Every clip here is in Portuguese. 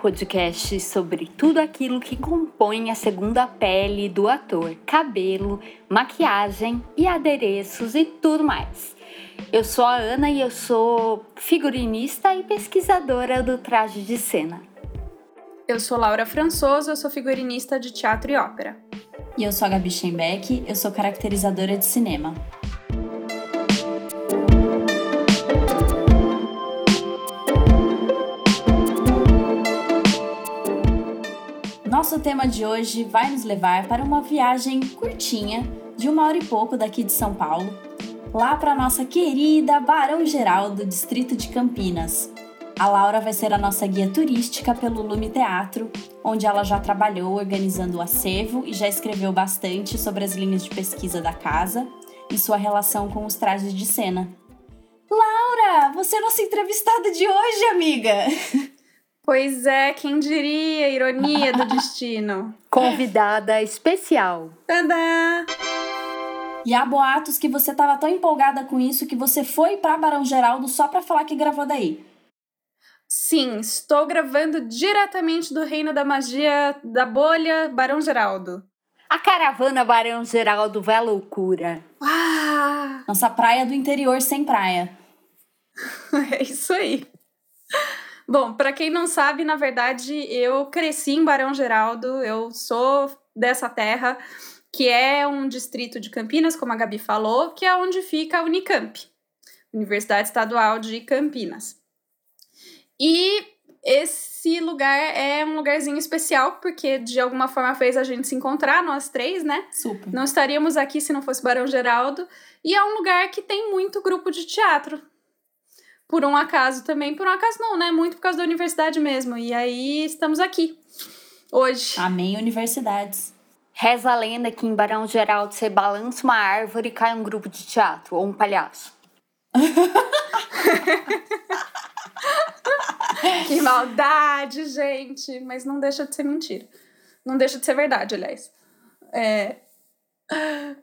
podcast sobre tudo aquilo que compõe a segunda pele do ator: cabelo, maquiagem e adereços e tudo mais. Eu sou a Ana e eu sou figurinista e pesquisadora do traje de cena. Eu sou Laura Françoso, eu sou figurinista de teatro e ópera. E eu sou a Gabi Schenbeck, eu sou caracterizadora de cinema. Nosso tema de hoje vai nos levar para uma viagem curtinha, de uma hora e pouco daqui de São Paulo, lá para nossa querida Barão Geraldo, distrito de Campinas. A Laura vai ser a nossa guia turística pelo Lume Teatro, onde ela já trabalhou organizando o acervo e já escreveu bastante sobre as linhas de pesquisa da casa e sua relação com os trajes de cena. Laura, você é nossa entrevistada de hoje, amiga! Pois é, quem diria, ironia do destino. Convidada especial. Tadã! E há boatos que você estava tão empolgada com isso que você foi para Barão Geraldo só para falar que gravou daí. Sim, estou gravando diretamente do Reino da Magia da Bolha Barão Geraldo. A caravana Barão Geraldo vai à loucura. Ah! Nossa praia do interior sem praia. é isso aí. Bom, para quem não sabe, na verdade, eu cresci em Barão Geraldo, eu sou dessa terra, que é um distrito de Campinas, como a Gabi falou, que é onde fica a Unicamp, Universidade Estadual de Campinas. E esse lugar é um lugarzinho especial, porque de alguma forma fez a gente se encontrar, nós três, né? Super. Não estaríamos aqui se não fosse Barão Geraldo. E é um lugar que tem muito grupo de teatro por um acaso também. Por um acaso não, né? Muito por causa da universidade mesmo. E aí estamos aqui hoje. Amém, universidades. Reza a lenda que em Barão Geraldo você balança uma árvore e cai um grupo de teatro ou um palhaço. que maldade, gente! Mas não deixa de ser mentira. Não deixa de ser verdade, aliás. É...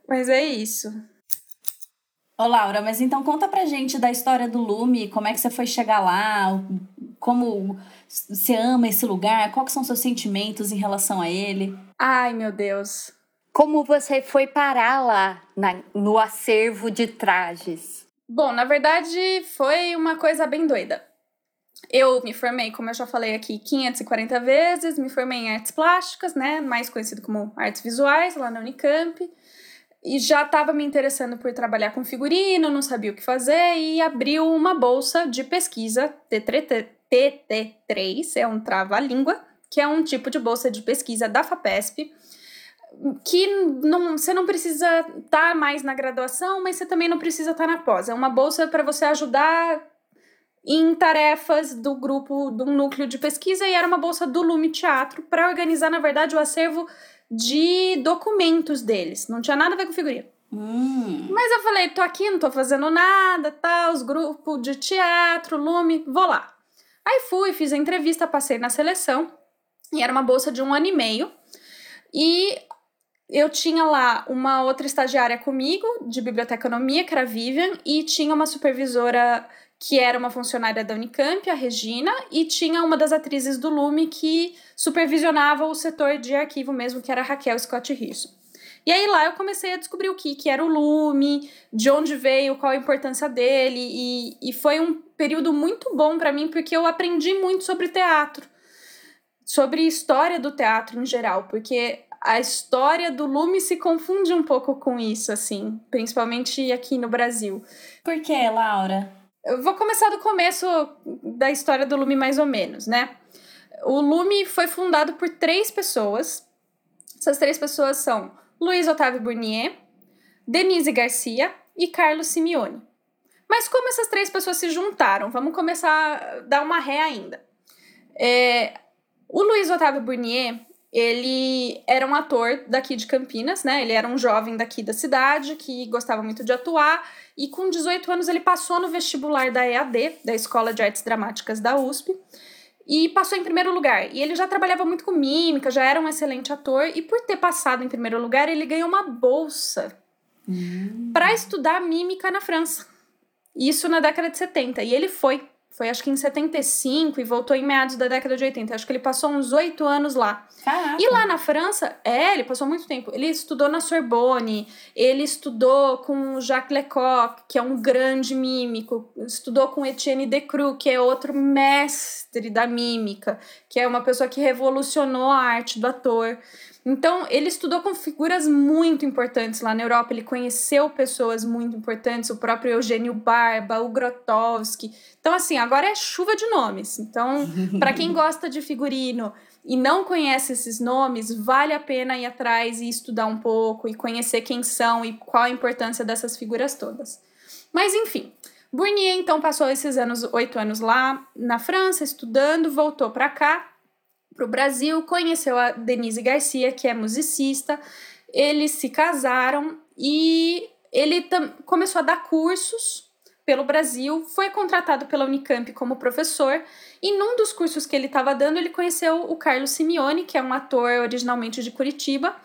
Mas é isso. Ô, Laura, mas então conta pra gente da história do Lume, como é que você foi chegar lá, como você ama esse lugar, quais são seus sentimentos em relação a ele? Ai, meu Deus. Como você foi parar lá na, no acervo de trajes? Bom, na verdade, foi uma coisa bem doida. Eu me formei, como eu já falei aqui, 540 vezes, me formei em artes plásticas, né, mais conhecido como artes visuais, lá na Unicamp e já estava me interessando por trabalhar com figurino, não sabia o que fazer e abriu uma bolsa de pesquisa TT3, é um trava-língua, que é um tipo de bolsa de pesquisa da FAPESP, que não, você não precisa estar tá mais na graduação, mas você também não precisa estar tá na pós. É uma bolsa para você ajudar em tarefas do grupo, de um núcleo de pesquisa, e era uma bolsa do Lume Teatro para organizar, na verdade, o acervo de documentos deles. Não tinha nada a ver com figurino. Hum. Mas eu falei, tô aqui, não tô fazendo nada, tal, os grupos de teatro, lume, vou lá. Aí fui, fiz a entrevista, passei na seleção, e era uma bolsa de um ano e meio. E eu tinha lá uma outra estagiária comigo, de biblioteconomia, que era a Vivian, e tinha uma supervisora que era uma funcionária da Unicamp, a Regina, e tinha uma das atrizes do Lume que supervisionava o setor de arquivo mesmo, que era a Raquel Scott Hirson. E aí lá eu comecei a descobrir o que, que era o Lume, de onde veio, qual a importância dele, e, e foi um período muito bom para mim, porque eu aprendi muito sobre teatro, sobre história do teatro em geral, porque a história do Lume se confunde um pouco com isso, assim, principalmente aqui no Brasil. Por que, Laura? Eu vou começar do começo da história do Lume, mais ou menos, né? O Lume foi fundado por três pessoas. Essas três pessoas são Luiz Otávio Burnier, Denise Garcia e Carlos Simeone. Mas como essas três pessoas se juntaram? Vamos começar a dar uma ré ainda. É, o Luiz Otávio Burnier, ele era um ator daqui de Campinas, né? Ele era um jovem daqui da cidade que gostava muito de atuar e com 18 anos ele passou no vestibular da EAD, da Escola de Artes Dramáticas da USP, e passou em primeiro lugar. E ele já trabalhava muito com mímica, já era um excelente ator e por ter passado em primeiro lugar, ele ganhou uma bolsa hum. para estudar mímica na França. Isso na década de 70. E ele foi foi acho que em 75 e voltou em meados da década de 80. Acho que ele passou uns oito anos lá. Caraca. E lá na França, é, ele passou muito tempo. Ele estudou na Sorbonne, ele estudou com Jacques Lecoq, que é um grande mímico, estudou com Etienne Decroux, que é outro mestre da mímica, que é uma pessoa que revolucionou a arte do ator. Então, ele estudou com figuras muito importantes lá na Europa, ele conheceu pessoas muito importantes, o próprio Eugênio Barba, o Grotowski. Então, assim, agora é chuva de nomes. Então, para quem gosta de figurino e não conhece esses nomes, vale a pena ir atrás e estudar um pouco e conhecer quem são e qual a importância dessas figuras todas. Mas, enfim, Burnier então passou esses anos, oito anos lá na França, estudando, voltou para cá para o Brasil, conheceu a Denise Garcia, que é musicista, eles se casaram e ele começou a dar cursos pelo Brasil, foi contratado pela Unicamp como professor, e num dos cursos que ele estava dando, ele conheceu o Carlos Simeone, que é um ator originalmente de Curitiba,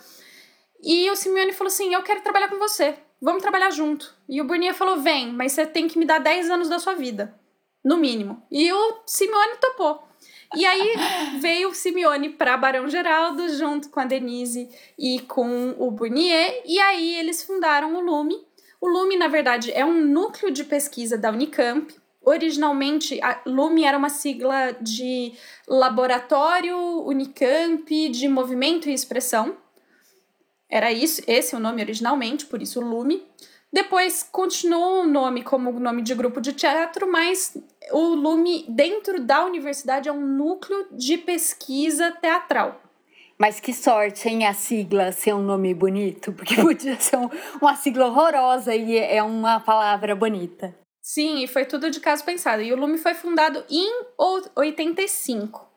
e o Simeone falou assim: Eu quero trabalhar com você, vamos trabalhar junto. E o Burnia falou: Vem, mas você tem que me dar 10 anos da sua vida, no mínimo. E o Simeone topou. E aí veio o Simeone para Barão Geraldo, junto com a Denise e com o Burnier, e aí eles fundaram o Lume. O Lume, na verdade, é um núcleo de pesquisa da Unicamp. Originalmente, a Lume era uma sigla de Laboratório Unicamp de Movimento e Expressão. Era isso, esse é o nome originalmente, por isso Lume. Depois continuou o nome como nome de grupo de teatro, mas o Lume, dentro da universidade, é um núcleo de pesquisa teatral. Mas que sorte, hein, a sigla ser um nome bonito, porque podia ser um, uma sigla horrorosa e é uma palavra bonita. Sim, e foi tudo de caso pensado. E o Lume foi fundado em 85.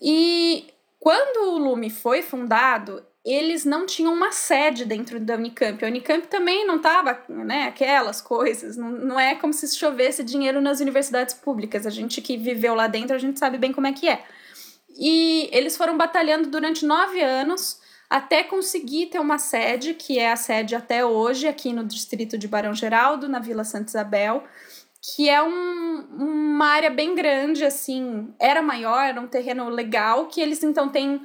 E quando o Lume foi fundado, eles não tinham uma sede dentro da Unicamp. A Unicamp também não estava, né, aquelas coisas. Não, não é como se chovesse dinheiro nas universidades públicas. A gente que viveu lá dentro, a gente sabe bem como é que é. E eles foram batalhando durante nove anos até conseguir ter uma sede, que é a sede até hoje, aqui no distrito de Barão Geraldo, na Vila Santa Isabel, que é um, uma área bem grande, assim, era maior, era um terreno legal, que eles então têm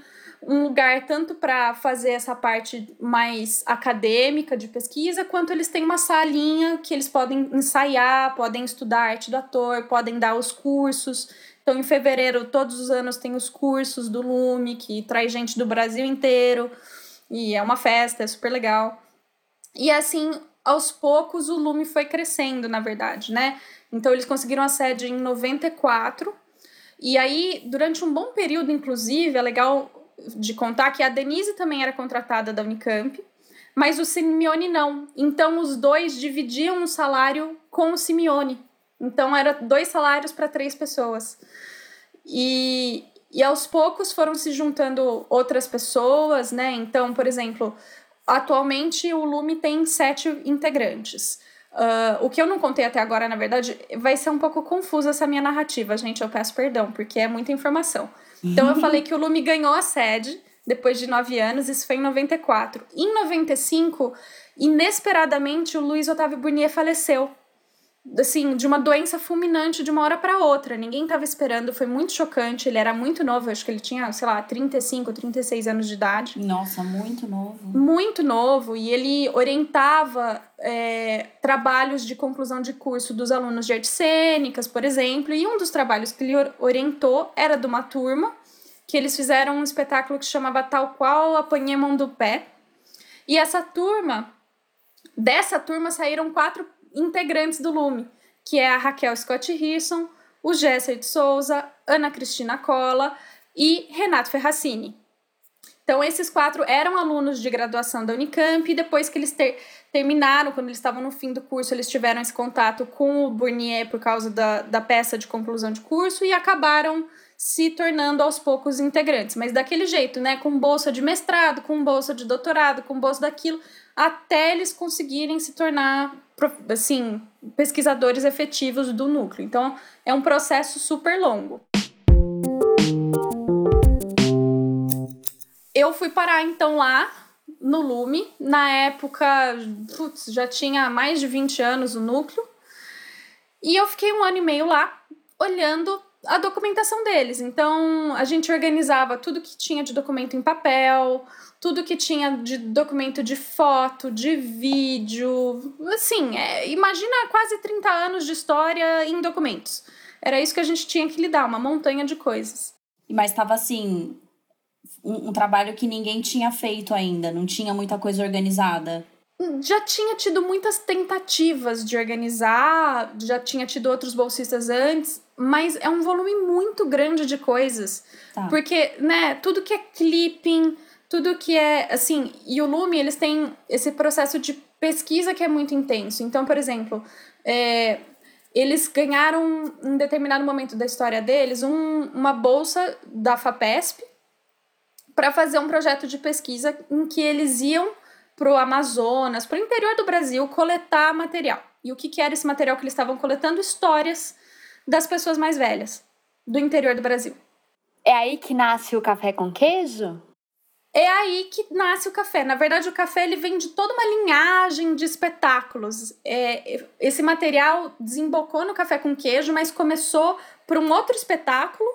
um lugar tanto para fazer essa parte mais acadêmica de pesquisa, quanto eles têm uma salinha que eles podem ensaiar, podem estudar arte do ator, podem dar os cursos. Então, em fevereiro, todos os anos tem os cursos do Lume, que traz gente do Brasil inteiro, e é uma festa, é super legal. E assim, aos poucos, o Lume foi crescendo, na verdade, né? Então, eles conseguiram a sede em 94. E aí, durante um bom período, inclusive, é legal de contar que a Denise também era contratada da Unicamp, mas o Simeone não. Então os dois dividiam o salário com o Simeone. Então era dois salários para três pessoas. E, e aos poucos foram se juntando outras pessoas, né? Então, por exemplo, atualmente o Lume tem sete integrantes. Uh, o que eu não contei até agora, na verdade, vai ser um pouco confusa essa minha narrativa, gente. Eu peço perdão, porque é muita informação. Então eu falei que o Lume ganhou a sede depois de nove anos, isso foi em 94. Em 95, inesperadamente, o Luiz Otávio Burnier faleceu assim, de uma doença fulminante de uma hora para outra. Ninguém estava esperando, foi muito chocante. Ele era muito novo, acho que ele tinha, sei lá, 35, 36 anos de idade. Nossa, muito novo. Muito novo. E ele orientava é, trabalhos de conclusão de curso dos alunos de artes cênicas, por exemplo. E um dos trabalhos que ele orientou era de uma turma que eles fizeram um espetáculo que chamava Tal Qual Apanhei Mão do Pé. E essa turma, dessa turma saíram quatro integrantes do Lume, que é a Raquel Scott Hirson, o Gesser de Souza, Ana Cristina Cola e Renato Ferracini. Então, esses quatro eram alunos de graduação da Unicamp e depois que eles ter, terminaram, quando eles estavam no fim do curso, eles tiveram esse contato com o Burnier por causa da, da peça de conclusão de curso e acabaram se tornando aos poucos integrantes. Mas daquele jeito, né? Com bolsa de mestrado, com bolsa de doutorado, com bolsa daquilo, até eles conseguirem se tornar assim, pesquisadores efetivos do núcleo. Então, é um processo super longo. Eu fui parar então lá no Lume, na época, putz, já tinha mais de 20 anos o núcleo. E eu fiquei um ano e meio lá, olhando a documentação deles. Então, a gente organizava tudo que tinha de documento em papel, tudo que tinha de documento de foto, de vídeo. Assim, é, imagina quase 30 anos de história em documentos. Era isso que a gente tinha que lidar, uma montanha de coisas. Mas estava assim, um, um trabalho que ninguém tinha feito ainda, não tinha muita coisa organizada já tinha tido muitas tentativas de organizar, já tinha tido outros bolsistas antes, mas é um volume muito grande de coisas. Tá. Porque, né, tudo que é clipping, tudo que é, assim, e o Lume, eles têm esse processo de pesquisa que é muito intenso. Então, por exemplo, é, eles ganharam, em determinado momento da história deles, um, uma bolsa da FAPESP para fazer um projeto de pesquisa em que eles iam para o Amazonas, para o interior do Brasil, coletar material. E o que, que era esse material que eles estavam coletando? Histórias das pessoas mais velhas do interior do Brasil. É aí que nasce o café com queijo? É aí que nasce o café. Na verdade, o café ele vem de toda uma linhagem de espetáculos. É, esse material desembocou no café com queijo, mas começou por um outro espetáculo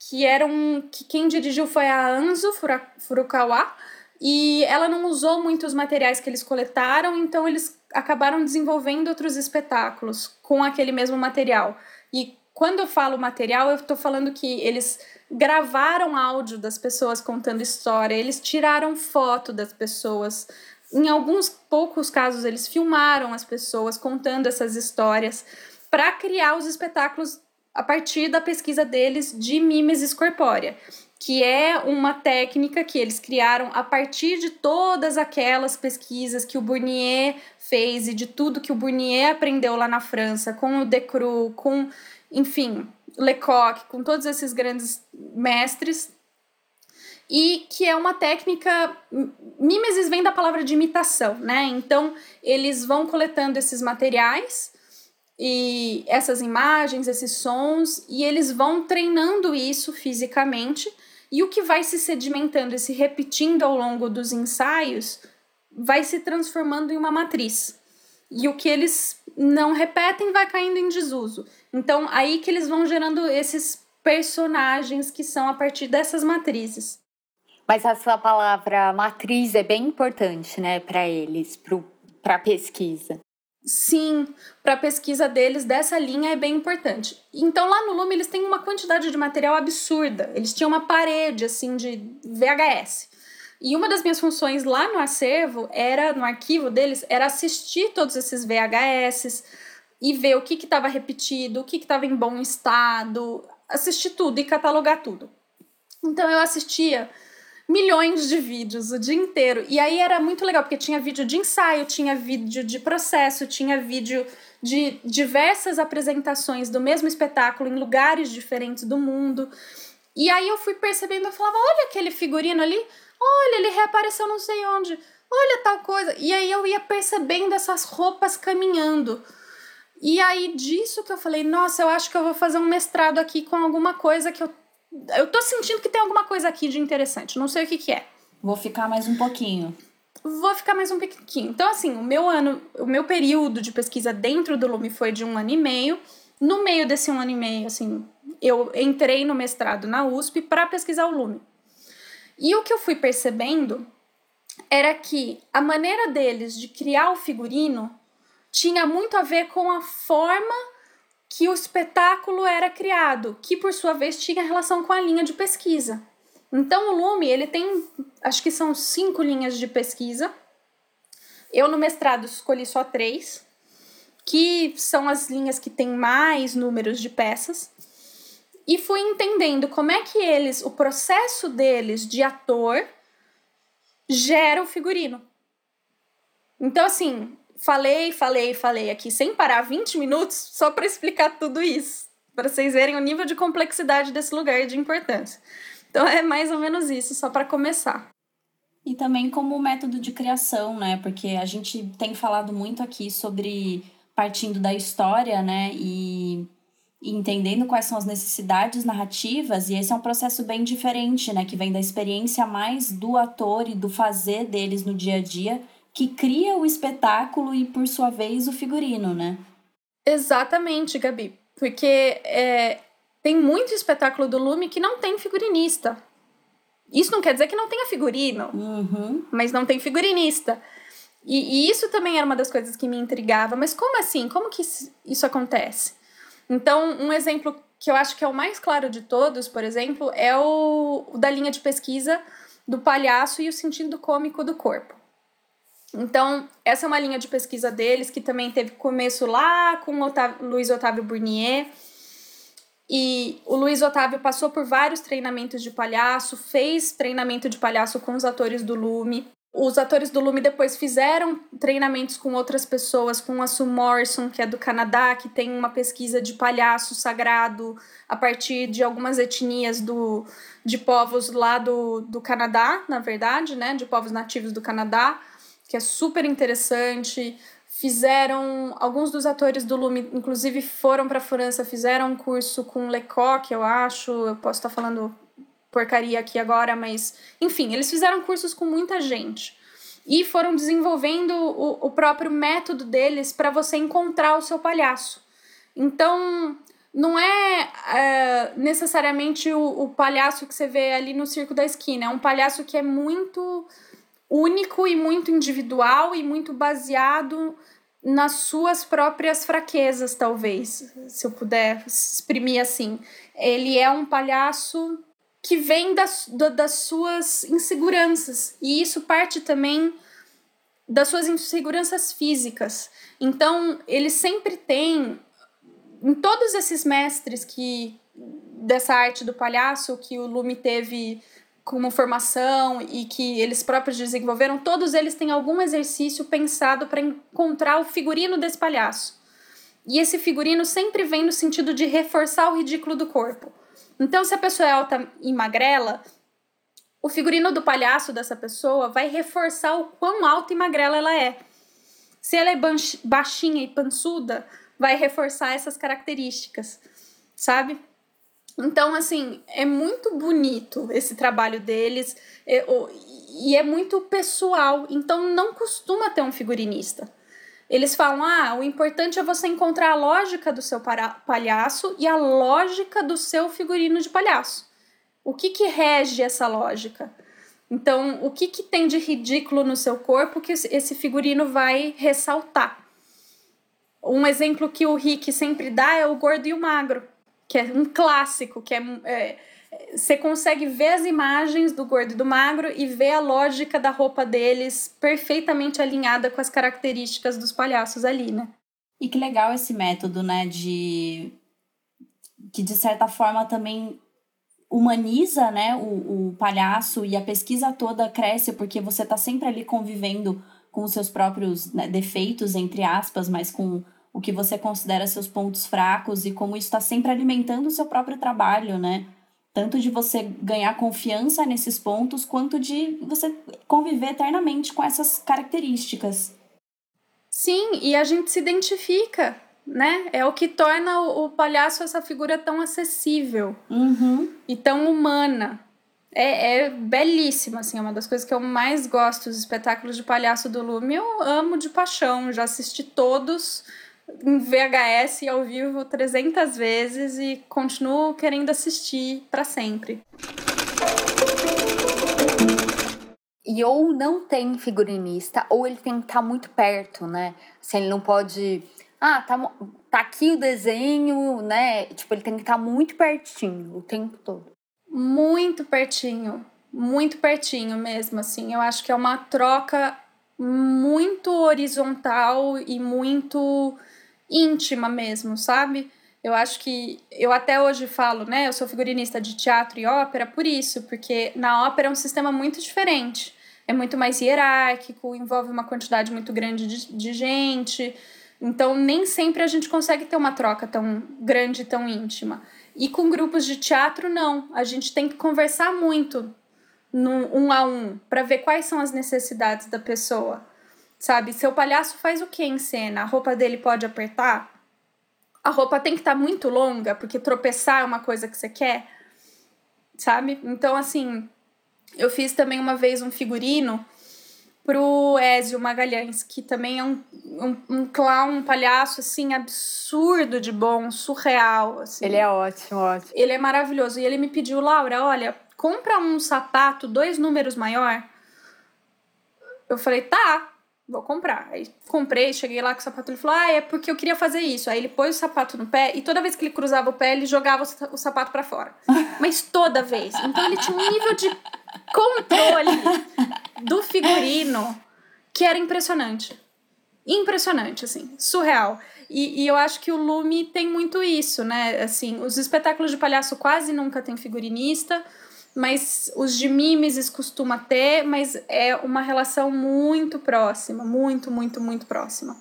que era um que quem dirigiu foi a Anzo Furukawa e ela não usou muitos materiais que eles coletaram, então eles acabaram desenvolvendo outros espetáculos com aquele mesmo material. E quando eu falo material, eu estou falando que eles gravaram áudio das pessoas contando história, eles tiraram foto das pessoas. Em alguns poucos casos, eles filmaram as pessoas contando essas histórias para criar os espetáculos a partir da pesquisa deles de mimesis corpórea que é uma técnica que eles criaram a partir de todas aquelas pesquisas que o Bournier fez e de tudo que o Bournier aprendeu lá na França, com o Decroux, com, enfim, Lecoq, com todos esses grandes mestres, e que é uma técnica. Mimesis vem da palavra de imitação, né? Então, eles vão coletando esses materiais e essas imagens, esses sons, e eles vão treinando isso fisicamente e o que vai se sedimentando e se repetindo ao longo dos ensaios vai se transformando em uma matriz. E o que eles não repetem vai caindo em desuso. Então, aí que eles vão gerando esses personagens que são a partir dessas matrizes. Mas essa palavra matriz é bem importante, né, para eles, para a pesquisa. Sim, para a pesquisa deles dessa linha é bem importante. Então lá no Lume eles têm uma quantidade de material absurda. Eles tinham uma parede assim de VHS. E uma das minhas funções lá no acervo era, no arquivo deles, era assistir todos esses VHS e ver o que estava repetido, o que estava em bom estado, assistir tudo e catalogar tudo. Então eu assistia milhões de vídeos o dia inteiro. E aí era muito legal, porque tinha vídeo de ensaio, tinha vídeo de processo, tinha vídeo de diversas apresentações do mesmo espetáculo em lugares diferentes do mundo. E aí eu fui percebendo, eu falava, olha aquele figurino ali, olha, ele reapareceu não sei onde, olha tal coisa. E aí eu ia percebendo essas roupas caminhando. E aí disso que eu falei, nossa, eu acho que eu vou fazer um mestrado aqui com alguma coisa que eu eu tô sentindo que tem alguma coisa aqui de interessante, não sei o que que é. Vou ficar mais um pouquinho. Vou ficar mais um pouquinho. Então, assim, o meu ano, o meu período de pesquisa dentro do Lume foi de um ano e meio. No meio desse um ano e meio, assim, eu entrei no mestrado na USP para pesquisar o Lume. E o que eu fui percebendo era que a maneira deles de criar o figurino tinha muito a ver com a forma que o espetáculo era criado, que por sua vez tinha relação com a linha de pesquisa. Então o Lume, ele tem, acho que são cinco linhas de pesquisa. Eu no mestrado escolhi só três, que são as linhas que têm mais números de peças. E fui entendendo como é que eles, o processo deles de ator gera o figurino. Então, assim, falei, falei, falei aqui sem parar 20 minutos só para explicar tudo isso, para vocês verem o nível de complexidade desse lugar e de importância. Então é mais ou menos isso, só para começar. E também como método de criação, né? Porque a gente tem falado muito aqui sobre partindo da história, né? E, e entendendo quais são as necessidades narrativas, e esse é um processo bem diferente, né? Que vem da experiência mais do ator e do fazer deles no dia a dia que cria o espetáculo e, por sua vez, o figurino, né? Exatamente, Gabi. Porque é, tem muito espetáculo do Lume que não tem figurinista. Isso não quer dizer que não tenha figurino, Uhum. mas não tem figurinista. E, e, isso também era uma das coisas que me intrigava. Mas como assim? Como que isso acontece? Então, um exemplo que eu acho que é o mais claro de todos, por exemplo, é o, o da linha de pesquisa do palhaço e o sentido cômico do corpo. Então, essa é uma linha de pesquisa deles que também teve começo lá com o Luiz Otávio Burnier. E o Luiz Otávio passou por vários treinamentos de palhaço, fez treinamento de palhaço com os atores do Lume. Os atores do Lume depois fizeram treinamentos com outras pessoas, com a Sue Morrison, que é do Canadá, que tem uma pesquisa de palhaço sagrado a partir de algumas etnias do, de povos lá do, do Canadá, na verdade, né? De povos nativos do Canadá, que é super interessante. Fizeram, alguns dos atores do Lume, inclusive, foram para a França, fizeram um curso com Lecoq, eu acho, eu posso estar falando porcaria aqui agora, mas enfim, eles fizeram cursos com muita gente e foram desenvolvendo o, o próprio método deles para você encontrar o seu palhaço. Então, não é, é necessariamente o, o, palhaço que você vê ali no circo da esquina, é um palhaço que é muito único e muito individual e muito baseado nas suas próprias fraquezas, talvez, se eu puder exprimir assim. Ele é um palhaço que vem das, das suas inseguranças. E isso parte também das suas inseguranças físicas. Então, ele sempre tem, em todos esses mestres que dessa arte do palhaço que o Lume teve como formação e que eles próprios desenvolveram, todos eles têm algum exercício pensado para encontrar o figurino desse palhaço. E esse figurino sempre vem no sentido de reforçar o ridículo do corpo. Então, se a pessoa é alta e magrela, o figurino do palhaço dessa pessoa vai reforçar o quão alta e magrela ela é. Se ela é baixinha e pançuda, vai reforçar essas características, sabe? Então, assim, é muito bonito esse trabalho deles e é muito pessoal. Então, não costuma ter um figurinista. Eles falam: ah, o importante é você encontrar a lógica do seu palhaço e a lógica do seu figurino de palhaço. O que, que rege essa lógica? Então, o que, que tem de ridículo no seu corpo que esse figurino vai ressaltar? Um exemplo que o Rick sempre dá é o gordo e o magro, que é um clássico, que é, é você consegue ver as imagens do gordo e do magro e ver a lógica da roupa deles perfeitamente alinhada com as características dos palhaços ali, né? E que legal esse método, né, de que de certa forma também humaniza, né, o, o palhaço e a pesquisa toda cresce porque você tá sempre ali convivendo com os seus próprios né, defeitos, entre aspas, mas com o que você considera seus pontos fracos e como isso está sempre alimentando o seu próprio trabalho, né? Tanto de você ganhar confiança nesses pontos, quanto de você conviver eternamente com essas características. Sim, e a gente se identifica, né? É o que torna o, o palhaço essa figura tão acessível uhum. e tão humana. É, é belíssima, assim, é uma das coisas que eu mais gosto dos espetáculos de palhaço do Lume. Eu amo de paixão, já assisti todos em VHS ao vivo 300 vezes e continuo querendo assistir para sempre. E ou não tem figurinista, ou ele tem que estar tá muito perto, né? Se ele não pode. Ah, tá, tá aqui o desenho, né? Tipo, ele tem que estar tá muito pertinho o tempo todo. Muito pertinho. Muito pertinho mesmo, assim. Eu acho que é uma troca muito horizontal e muito íntima mesmo, sabe? Eu acho que eu até hoje falo, né? Eu sou figurinista de teatro e ópera por isso, porque na ópera é um sistema muito diferente. É muito mais hierárquico, envolve uma quantidade muito grande de, de gente. Então, nem sempre a gente consegue ter uma troca tão grande, tão íntima. E com grupos de teatro, não. A gente tem que conversar muito no um a um para ver quais são as necessidades da pessoa. Sabe? Seu palhaço faz o que em cena? A roupa dele pode apertar? A roupa tem que estar tá muito longa, porque tropeçar é uma coisa que você quer? Sabe? Então, assim, eu fiz também uma vez um figurino pro Ézio Magalhães, que também é um, um, um clown, um palhaço, assim, absurdo de bom, surreal, assim. Ele é ótimo, ótimo. Ele é maravilhoso. E ele me pediu, Laura, olha, compra um sapato dois números maior. Eu falei, tá, vou comprar. Aí comprei, cheguei lá com o sapato, ele falou, ah, é porque eu queria fazer isso. Aí ele pôs o sapato no pé e toda vez que ele cruzava o pé, ele jogava o sapato para fora. Mas toda vez. Então ele tinha um nível de controle do figurino que era impressionante. Impressionante, assim, surreal. E, e, eu acho que o Lume tem muito isso, né? Assim, os espetáculos de palhaço quase nunca tem figurinista mas os de mimeses costuma ter, mas é uma relação muito próxima, muito, muito, muito próxima.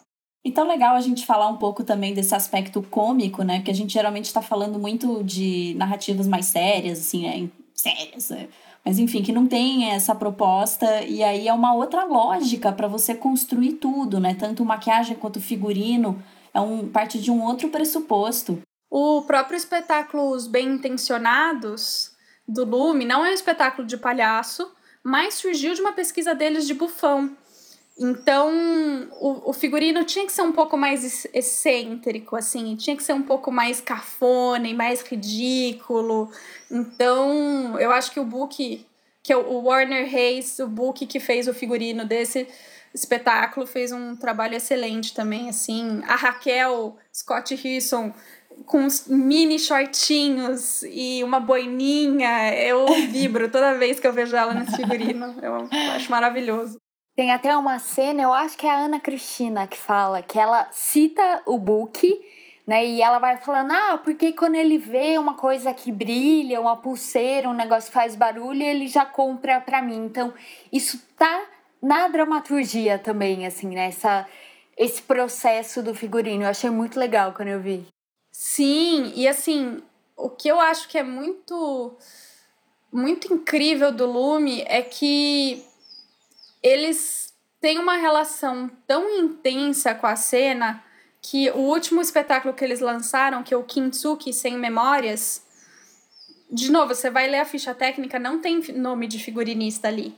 Então, legal a gente falar um pouco também desse aspecto cômico, né? Porque a gente geralmente está falando muito de narrativas mais sérias, assim, né? Sérias, né? Mas enfim, que não tem essa proposta, e aí é uma outra lógica para você construir tudo, né? Tanto maquiagem quanto figurino, é um, parte de um outro pressuposto. O próprio espetáculo Os Bem Intencionados, do Lume não é um espetáculo de palhaço, mas surgiu de uma pesquisa deles de bufão. Então, o, o figurino tinha que ser um pouco mais excêntrico, assim, tinha que ser um pouco mais cafona e mais ridículo. Então, eu acho que o book, que é o Warner Hayes, o book que fez o figurino desse espetáculo, fez um trabalho excelente também, assim. A Raquel Scott Risson com uns mini shortinhos e uma boininha. Eu vibro toda vez que eu vejo ela nesse figurino. Eu acho maravilhoso. Tem até uma cena, eu acho que é a Ana Cristina que fala, que ela cita o book, né? E ela vai falando, ah, porque quando ele vê uma coisa que brilha, uma pulseira, um negócio que faz barulho, ele já compra pra mim. Então, isso tá na dramaturgia também, assim. Né? Esse processo do figurino. Eu achei muito legal quando eu vi. Sim, e assim, o que eu acho que é muito muito incrível do Lume é que eles têm uma relação tão intensa com a cena que o último espetáculo que eles lançaram, que é o Kintsuki Sem Memórias, de novo, você vai ler a ficha técnica, não tem nome de figurinista ali.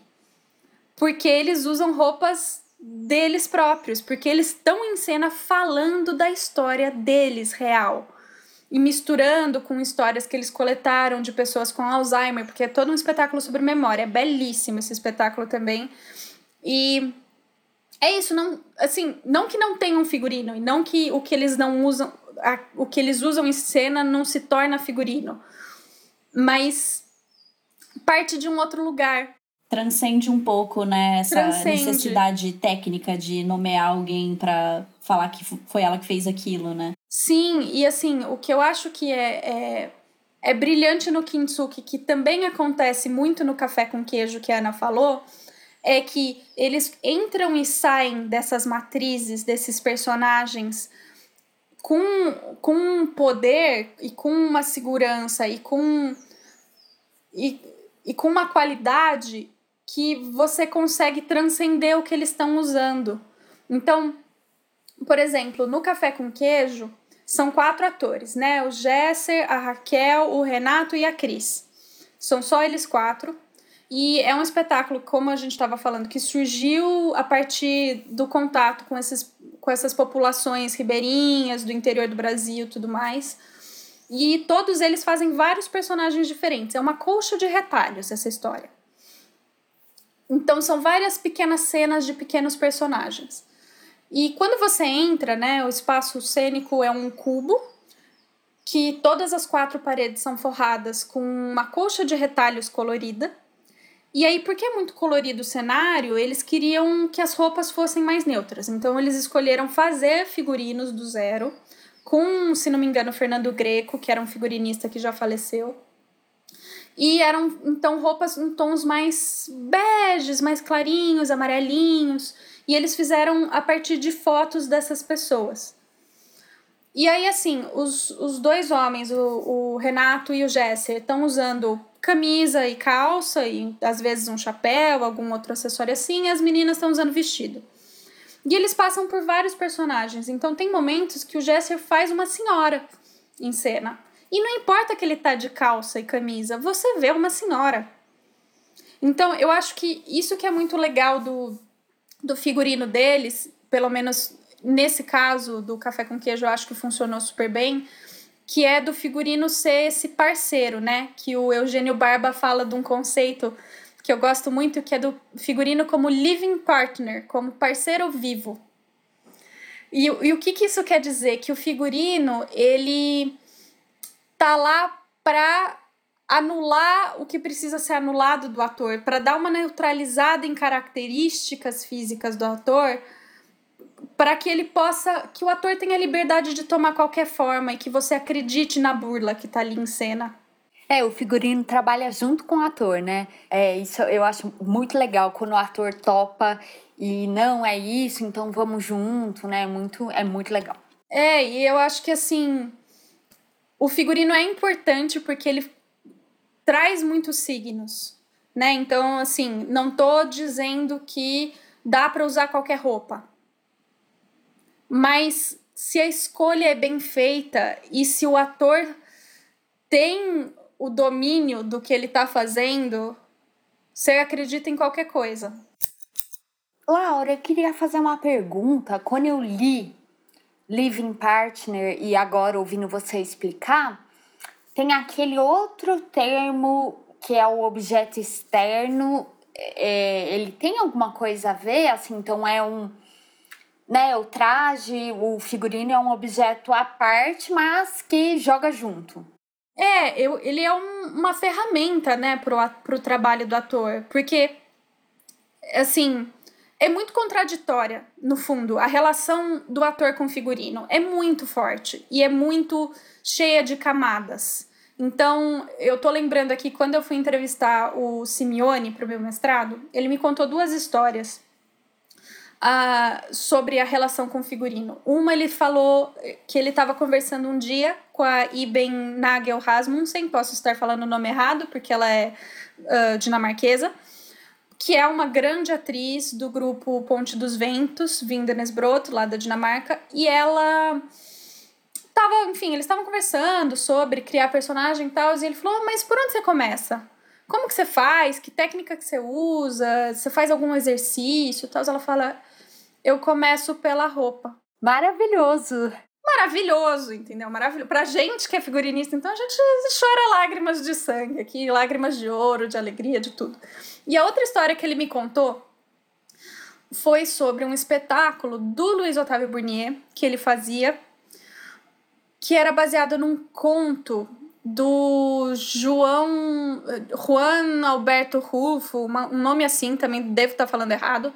Porque eles usam roupas deles próprios, porque eles estão em cena falando da história deles real e misturando com histórias que eles coletaram de pessoas com Alzheimer, porque é todo um espetáculo sobre memória, é belíssimo esse espetáculo também. E é isso, não, assim, não que não tenham figurino e não que o que eles não usam, a, o que eles usam em cena não se torna figurino, mas parte de um outro lugar, transcende um pouco né, essa transcende. necessidade técnica de nomear alguém para falar que foi ela que fez aquilo, né? Sim, e assim, o que eu acho que é, é, é brilhante no Kintsuki, que também acontece muito no Café com Queijo que a Ana falou, é que eles entram e saem dessas matrizes, desses personagens, com, com um poder e com uma segurança e com, e, e com uma qualidade que você consegue transcender o que eles estão usando. Então, por exemplo, no Café com Queijo, são quatro atores, né? O Jesser, a Raquel, o Renato e a Cris. São só eles quatro. E é um espetáculo, como a gente estava falando, que surgiu a partir do contato com, esses, com essas populações ribeirinhas do interior do Brasil e tudo mais. E todos eles fazem vários personagens diferentes. É uma colcha de retalhos essa história. Então são várias pequenas cenas de pequenos personagens. E quando você entra, né, o espaço cênico é um cubo que todas as quatro paredes são forradas com uma colcha de retalhos colorida. E aí, porque é muito colorido o cenário, eles queriam que as roupas fossem mais neutras. Então, eles escolheram fazer figurinos do zero, com, se não me engano, Fernando Greco, que era um figurinista que já faleceu. E eram então roupas em tons mais beges, mais clarinhos, amarelinhos. E eles fizeram a partir de fotos dessas pessoas. E aí, assim, os, os dois homens, o, o Renato e o Jesser, estão usando camisa e calça, e às vezes um chapéu, algum outro acessório assim, e as meninas estão usando vestido. E eles passam por vários personagens. Então, tem momentos que o Jesser faz uma senhora em cena. E não importa que ele tá de calça e camisa, você vê uma senhora. Então, eu acho que isso que é muito legal do, do figurino deles, pelo menos nesse caso do café com queijo, eu acho que funcionou super bem, que é do figurino ser esse parceiro, né? Que o Eugênio Barba fala de um conceito que eu gosto muito, que é do figurino como living partner, como parceiro vivo. E, e o que, que isso quer dizer? Que o figurino, ele tá lá para anular o que precisa ser anulado do ator, para dar uma neutralizada em características físicas do ator, para que ele possa, que o ator tenha liberdade de tomar qualquer forma e que você acredite na burla que tá ali em cena. É, o figurino trabalha junto com o ator, né? É, isso eu acho muito legal quando o ator topa e não é isso, então vamos junto, né? Muito, é muito legal. É, e eu acho que assim, o figurino é importante porque ele traz muitos signos, né? Então, assim, não tô dizendo que dá para usar qualquer roupa. Mas se a escolha é bem feita e se o ator tem o domínio do que ele tá fazendo, você acredita em qualquer coisa. Laura, eu queria fazer uma pergunta. Quando eu li Living Partner e agora ouvindo você explicar, tem aquele outro termo que é o objeto externo. É, ele tem alguma coisa a ver? Assim, então é um. Né, o traje, o figurino é um objeto à parte, mas que joga junto. É, eu, ele é um, uma ferramenta, né, pro, pro trabalho do ator. Porque, assim, é muito contraditória, no fundo. A relação do ator com o figurino é muito forte e é muito cheia de camadas. Então, eu tô lembrando aqui, quando eu fui entrevistar o Simeone para o meu mestrado, ele me contou duas histórias uh, sobre a relação com o figurino. Uma, ele falou que ele estava conversando um dia com a Iben Nagel Rasmussen, posso estar falando o nome errado, porque ela é uh, dinamarquesa, que é uma grande atriz do grupo Ponte dos Ventos, Vinda Nesbroto, lá da Dinamarca, e ela tava, enfim, eles estavam conversando sobre criar personagem e tal, e ele falou: oh, "Mas por onde você começa? Como que você faz? Que técnica que você usa? Você faz algum exercício?" Tal. Ela fala: "Eu começo pela roupa." Maravilhoso maravilhoso, entendeu? Maravilhoso. Pra gente que é figurinista, então a gente chora lágrimas de sangue aqui, lágrimas de ouro, de alegria, de tudo. E a outra história que ele me contou foi sobre um espetáculo do Luiz Otávio Burnier que ele fazia, que era baseado num conto do João Juan Alberto Rufo, um nome assim, também devo estar falando errado,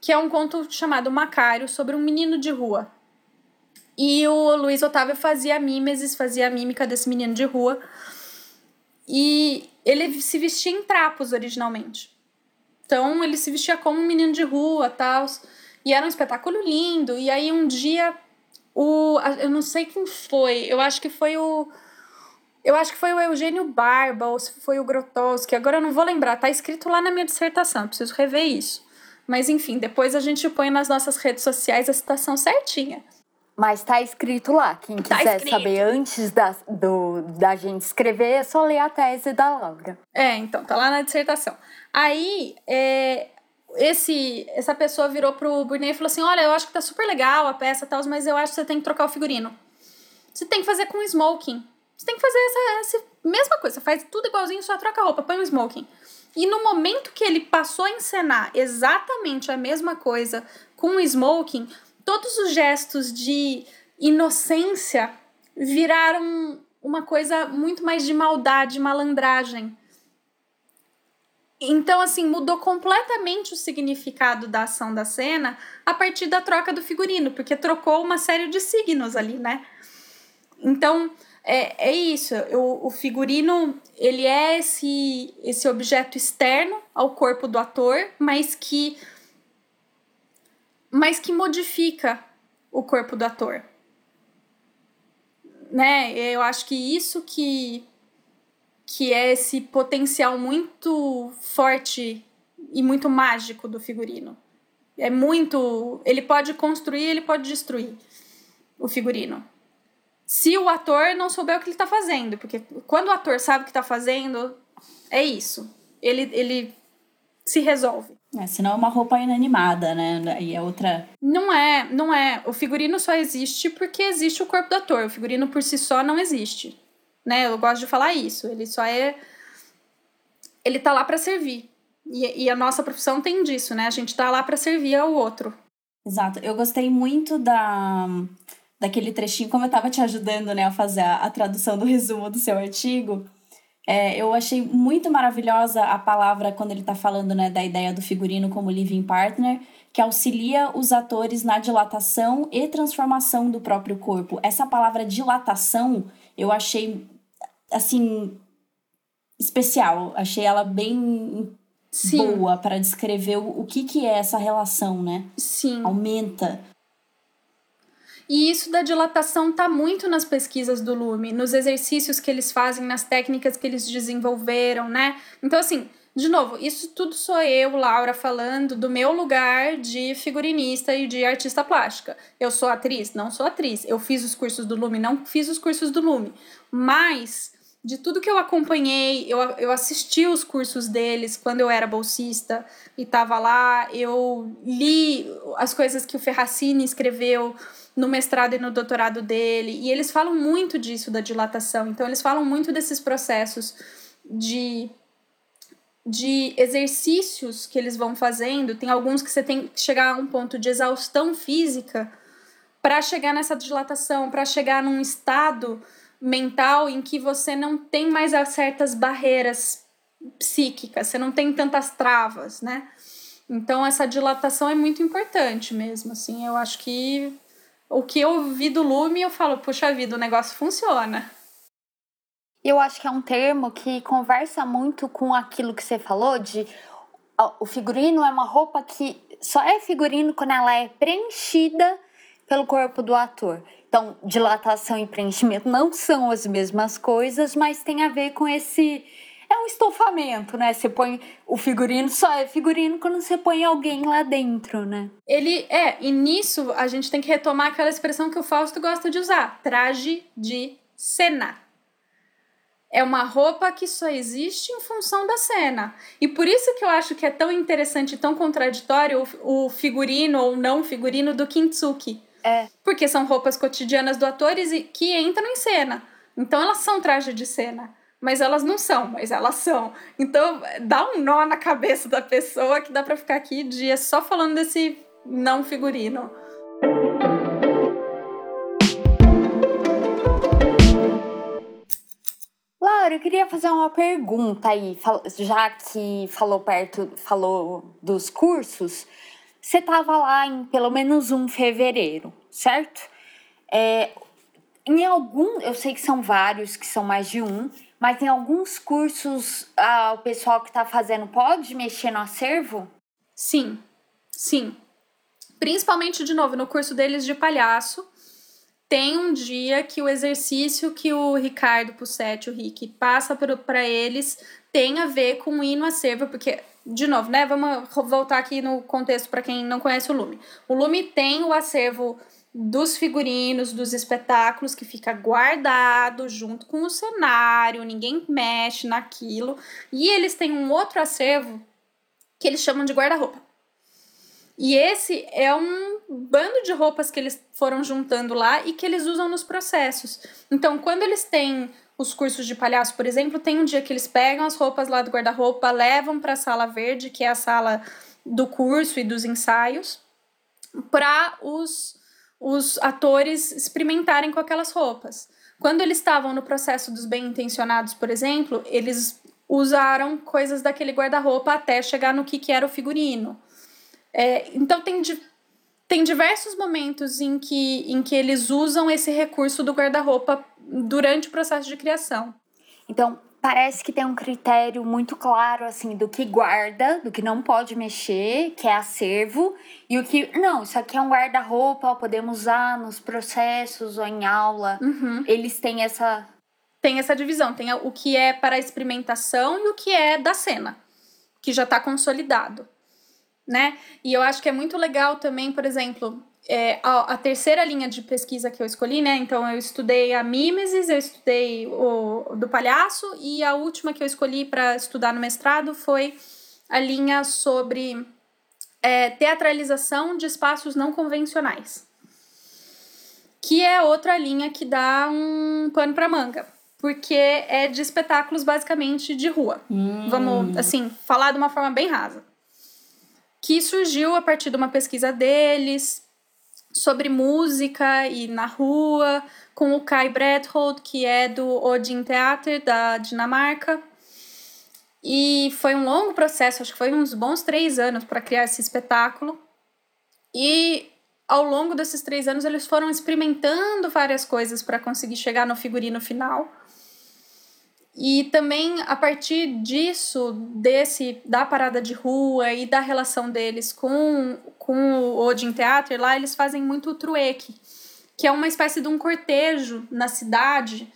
que é um conto chamado Macário sobre um menino de rua. E o Luiz Otávio fazia a mimesis, fazia a mímica desse menino de rua. E ele se vestia em trapos originalmente. Então ele se vestia como um menino de rua, tal. E era um espetáculo lindo. E aí um dia o eu não sei quem foi, eu acho que foi o eu acho que foi o Eugênio Barba ou se foi o Grotowski, agora eu não vou lembrar, tá escrito lá na minha dissertação, preciso rever isso. Mas enfim, depois a gente põe nas nossas redes sociais a citação certinha. Mas tá escrito lá. Quem tá quiser escrito. saber antes da, do, da gente escrever, é só ler a tese da Laura. É, então, tá lá na dissertação. Aí, é, esse, essa pessoa virou pro Burnet e falou assim: Olha, eu acho que tá super legal a peça e tal, mas eu acho que você tem que trocar o figurino. Você tem que fazer com smoking. Você tem que fazer essa, essa mesma coisa. Você faz tudo igualzinho, só troca a roupa, põe um smoking. E no momento que ele passou a encenar exatamente a mesma coisa com o smoking, todos os gestos de inocência viraram uma coisa muito mais de maldade, malandragem. Então, assim, mudou completamente o significado da ação da cena a partir da troca do figurino, porque trocou uma série de signos ali, né? Então, é, é isso. O, o figurino, ele é esse, esse objeto externo ao corpo do ator, mas que mas que modifica o corpo do ator. Né? Eu acho que isso que que é esse potencial muito forte e muito mágico do figurino. É muito, ele pode construir, ele pode destruir o figurino. Se o ator não souber o que ele está fazendo, porque quando o ator sabe o que está fazendo, é isso. Ele, ele se resolve. É, senão é uma roupa inanimada, né? E é outra. Não é, não é. O figurino só existe porque existe o corpo do ator. O figurino por si só não existe. Né? Eu gosto de falar isso. Ele só é. Ele tá lá para servir. E, e, a nossa profissão tem disso, né? A gente tá lá para servir ao outro. Exato. Eu gostei muito da daquele trechinho, como eu tava te ajudando, né, a fazer a, a tradução do resumo do seu artigo. É, eu achei muito maravilhosa a palavra quando ele está falando né, da ideia do figurino como living partner, que auxilia os atores na dilatação e transformação do próprio corpo. Essa palavra dilatação eu achei assim especial, achei ela bem Sim. boa para descrever o, o que, que é essa relação, né? Sim. Aumenta. E isso da dilatação está muito nas pesquisas do Lume, nos exercícios que eles fazem, nas técnicas que eles desenvolveram, né? Então, assim, de novo, isso tudo sou eu, Laura, falando do meu lugar de figurinista e de artista plástica. Eu sou atriz? Não sou atriz. Eu fiz os cursos do Lume? Não fiz os cursos do Lume. Mas de tudo que eu acompanhei, eu, eu assisti os cursos deles quando eu era bolsista e estava lá, eu li as coisas que o Ferracini escreveu no mestrado e no doutorado dele, e eles falam muito disso da dilatação, então eles falam muito desses processos de de exercícios que eles vão fazendo, tem alguns que você tem que chegar a um ponto de exaustão física para chegar nessa dilatação, para chegar num estado mental em que você não tem mais certas barreiras psíquicas, você não tem tantas travas, né? Então essa dilatação é muito importante mesmo, assim, eu acho que o que eu vi do Lume, eu falo, puxa vida, o negócio funciona. Eu acho que é um termo que conversa muito com aquilo que você falou de o figurino é uma roupa que só é figurino quando ela é preenchida pelo corpo do ator. Então, dilatação e preenchimento não são as mesmas coisas, mas tem a ver com esse. É um estofamento, né? Você põe o figurino, só é figurino quando você põe alguém lá dentro, né? Ele é, e nisso a gente tem que retomar aquela expressão que o Fausto gosta de usar: traje de cena. É uma roupa que só existe em função da cena. E por isso que eu acho que é tão interessante e tão contraditório o, o figurino ou não figurino do Kintsugi é. Porque são roupas cotidianas do ator que entram em cena. Então elas são traje de cena. Mas elas não são, mas elas são. Então dá um nó na cabeça da pessoa que dá pra ficar aqui dias só falando desse não figurino. Laura, eu queria fazer uma pergunta aí, já que falou perto, falou dos cursos. Você estava lá em pelo menos um fevereiro, certo? É, em algum, eu sei que são vários, que são mais de um, mas em alguns cursos ah, o pessoal que está fazendo pode mexer no acervo? Sim, sim. Principalmente, de novo, no curso deles de palhaço, tem um dia que o exercício que o Ricardo Pussetti, o Rick, passa para eles tem a ver com o hino acervo, porque de novo, né? Vamos voltar aqui no contexto para quem não conhece o Lume. O Lume tem o acervo dos figurinos, dos espetáculos que fica guardado junto com o cenário, ninguém mexe naquilo. E eles têm um outro acervo que eles chamam de guarda-roupa. E esse é um bando de roupas que eles foram juntando lá e que eles usam nos processos. Então, quando eles têm os cursos de palhaço, por exemplo, tem um dia que eles pegam as roupas lá do guarda-roupa, levam para a sala verde, que é a sala do curso e dos ensaios, para os, os atores experimentarem com aquelas roupas. Quando eles estavam no processo dos bem-intencionados, por exemplo, eles usaram coisas daquele guarda-roupa até chegar no que, que era o figurino. É, então tem tem diversos momentos em que, em que eles usam esse recurso do guarda-roupa durante o processo de criação. Então, parece que tem um critério muito claro, assim, do que guarda, do que não pode mexer, que é acervo, e o que, não, isso aqui é um guarda-roupa, podemos usar nos processos ou em aula. Uhum. Eles têm essa. Tem essa divisão, tem o que é para experimentação e o que é da cena, que já está consolidado né? E eu acho que é muito legal também, por exemplo, é, a, a, terceira linha de pesquisa que eu escolhi, né? Então eu estudei a mimesis, eu estudei o do palhaço e a última que eu escolhi para estudar no mestrado foi a linha sobre é, teatralização de espaços não convencionais. Que é outra linha que dá um pano para manga. Porque é de espetáculos basicamente de rua. Hum. Vamos, assim, falar de uma forma bem rasa. Que surgiu a partir de uma pesquisa deles sobre música e na rua, com o Kai Bredhold, que é do Odin Theater, da Dinamarca. E foi um longo processo, acho que foi uns bons três anos para criar esse espetáculo. E ao longo desses três anos eles foram experimentando várias coisas para conseguir chegar no figurino final. E também a partir disso, desse da parada de rua e da relação deles com, com o Odin Theater, lá eles fazem muito o trueque, que é uma espécie de um cortejo na cidade,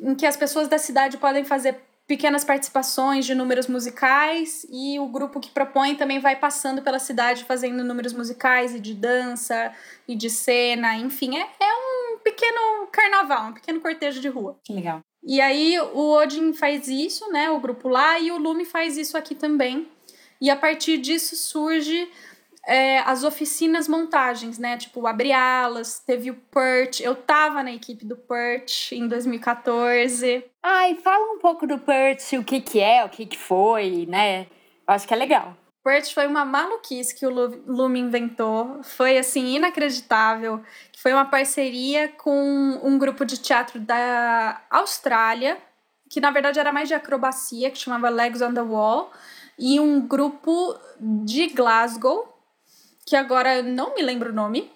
em que as pessoas da cidade podem fazer pequenas participações de números musicais e o grupo que propõe também vai passando pela cidade fazendo números musicais e de dança e de cena, enfim, é, é um pequeno carnaval, um pequeno cortejo de rua. Que legal. E aí o Odin faz isso, né, o grupo lá, e o Lume faz isso aqui também. E a partir disso surge é, as oficinas montagens, né? Tipo, abre alas, teve o PERT. Eu tava na equipe do PERT em 2014. Ai, fala um pouco do PERT, o que que é, o que que foi, né? Eu acho que é legal. Foi uma maluquice que o Lume inventou. Foi, assim, inacreditável. Foi uma parceria com um grupo de teatro da Austrália, que na verdade era mais de acrobacia, que chamava Legs on the Wall, e um grupo de Glasgow, que agora não me lembro o nome.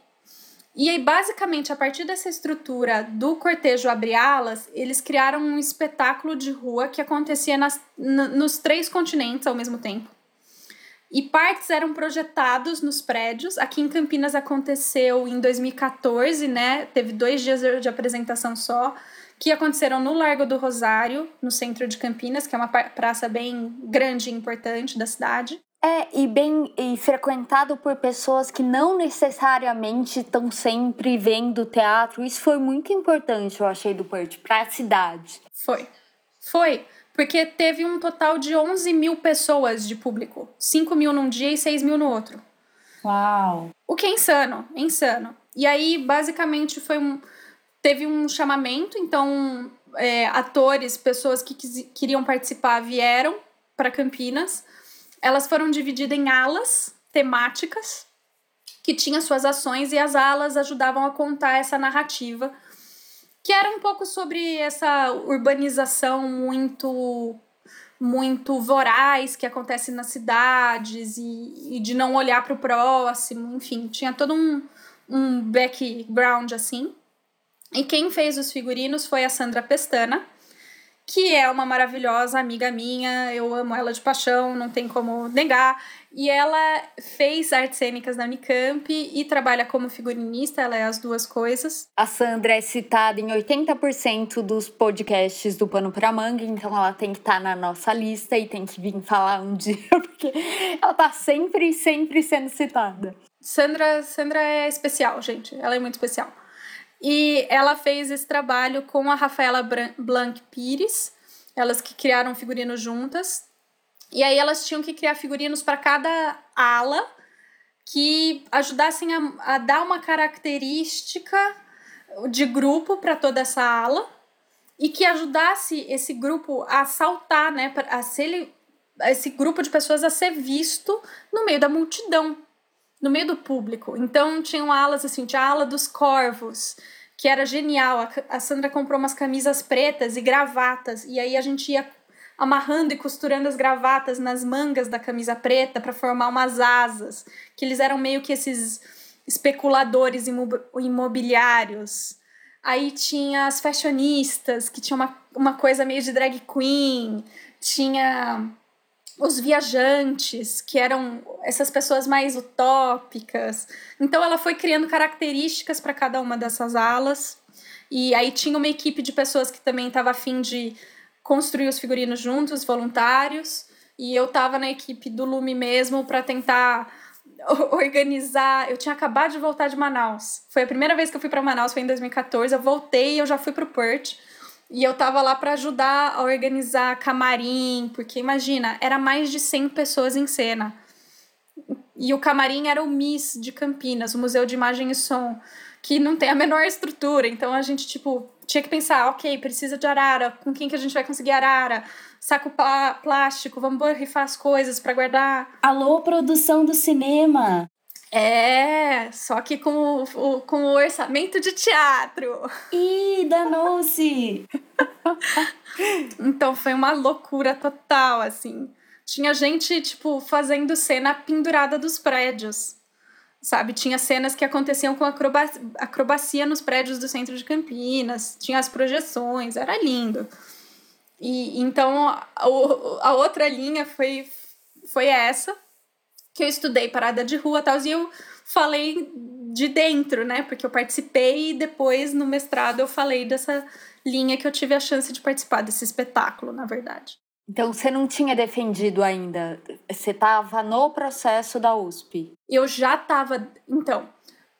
E aí, basicamente, a partir dessa estrutura do cortejo Abre Alas, eles criaram um espetáculo de rua que acontecia nas, nos três continentes ao mesmo tempo. E partes eram projetados nos prédios. Aqui em Campinas aconteceu em 2014, né? Teve dois dias de apresentação só, que aconteceram no Largo do Rosário, no centro de Campinas, que é uma praça bem grande e importante da cidade. É, e bem e frequentado por pessoas que não necessariamente estão sempre vendo teatro. Isso foi muito importante, eu achei, do Perth, para a cidade. Foi. Foi. Porque teve um total de 11 mil pessoas de público. 5 mil num dia e 6 mil no outro. Uau! O que é insano, é insano. E aí, basicamente, foi um. Teve um chamamento, então é, atores, pessoas que quis, queriam participar vieram para Campinas elas foram divididas em alas temáticas que tinham suas ações e as alas ajudavam a contar essa narrativa que era um pouco sobre essa urbanização muito muito voraz que acontece nas cidades e, e de não olhar para o próximo, enfim, tinha todo um, um background assim. E quem fez os figurinos foi a Sandra Pestana, que é uma maravilhosa amiga minha, eu amo ela de paixão, não tem como negar. E ela fez artes cênicas na Unicamp e trabalha como figurinista, ela é as duas coisas. A Sandra é citada em 80% dos podcasts do Pano pra Manga, então ela tem que estar tá na nossa lista e tem que vir falar um dia, porque ela tá sempre, sempre sendo citada. Sandra, Sandra é especial, gente. Ela é muito especial. E ela fez esse trabalho com a Rafaela Blanc Pires, elas que criaram figurinos juntas. E aí elas tinham que criar figurinos para cada ala que ajudassem a, a dar uma característica de grupo para toda essa ala e que ajudasse esse grupo a saltar, né, a ser esse grupo de pessoas a ser visto no meio da multidão no meio do público. Então tinham alas assim, tinha a ala dos corvos, que era genial. A, Sandra comprou umas camisas pretas e gravatas, e aí a gente ia amarrando e costurando as gravatas nas mangas da camisa preta para formar umas asas, que eles eram meio que esses especuladores imobiliários. Aí tinha as fashionistas, que tinha uma, uma coisa meio de drag queen, tinha os viajantes, que eram essas pessoas mais utópicas. Então ela foi criando características para cada uma dessas alas. E aí tinha uma equipe de pessoas que também estava afim de construir os figurinos juntos, voluntários. E eu estava na equipe do Lume mesmo para tentar organizar. Eu tinha acabado de voltar de Manaus. Foi a primeira vez que eu fui para Manaus, foi em 2014. Eu voltei eu já fui para o Perth e eu tava lá para ajudar a organizar camarim, porque imagina, era mais de 100 pessoas em cena. E o camarim era o MIS de Campinas, o Museu de Imagem e Som, que não tem a menor estrutura. Então a gente, tipo, tinha que pensar, ok, precisa de arara, com quem que a gente vai conseguir arara? Saco plástico, vamos borrifar as coisas para guardar. Alô, produção do cinema! É, só que com o, com o orçamento de teatro. Ih, danou-se! então foi uma loucura total, assim. Tinha gente, tipo, fazendo cena pendurada dos prédios. Sabe? Tinha cenas que aconteciam com acrobacia, acrobacia nos prédios do centro de Campinas, tinha as projeções, era lindo. E então a, a outra linha foi, foi essa, que eu estudei parada de rua e tal, e eu falei de dentro, né? Porque eu participei e depois no mestrado eu falei dessa linha que eu tive a chance de participar desse espetáculo, na verdade. Então você não tinha defendido ainda, você estava no processo da USP. Eu já estava, então,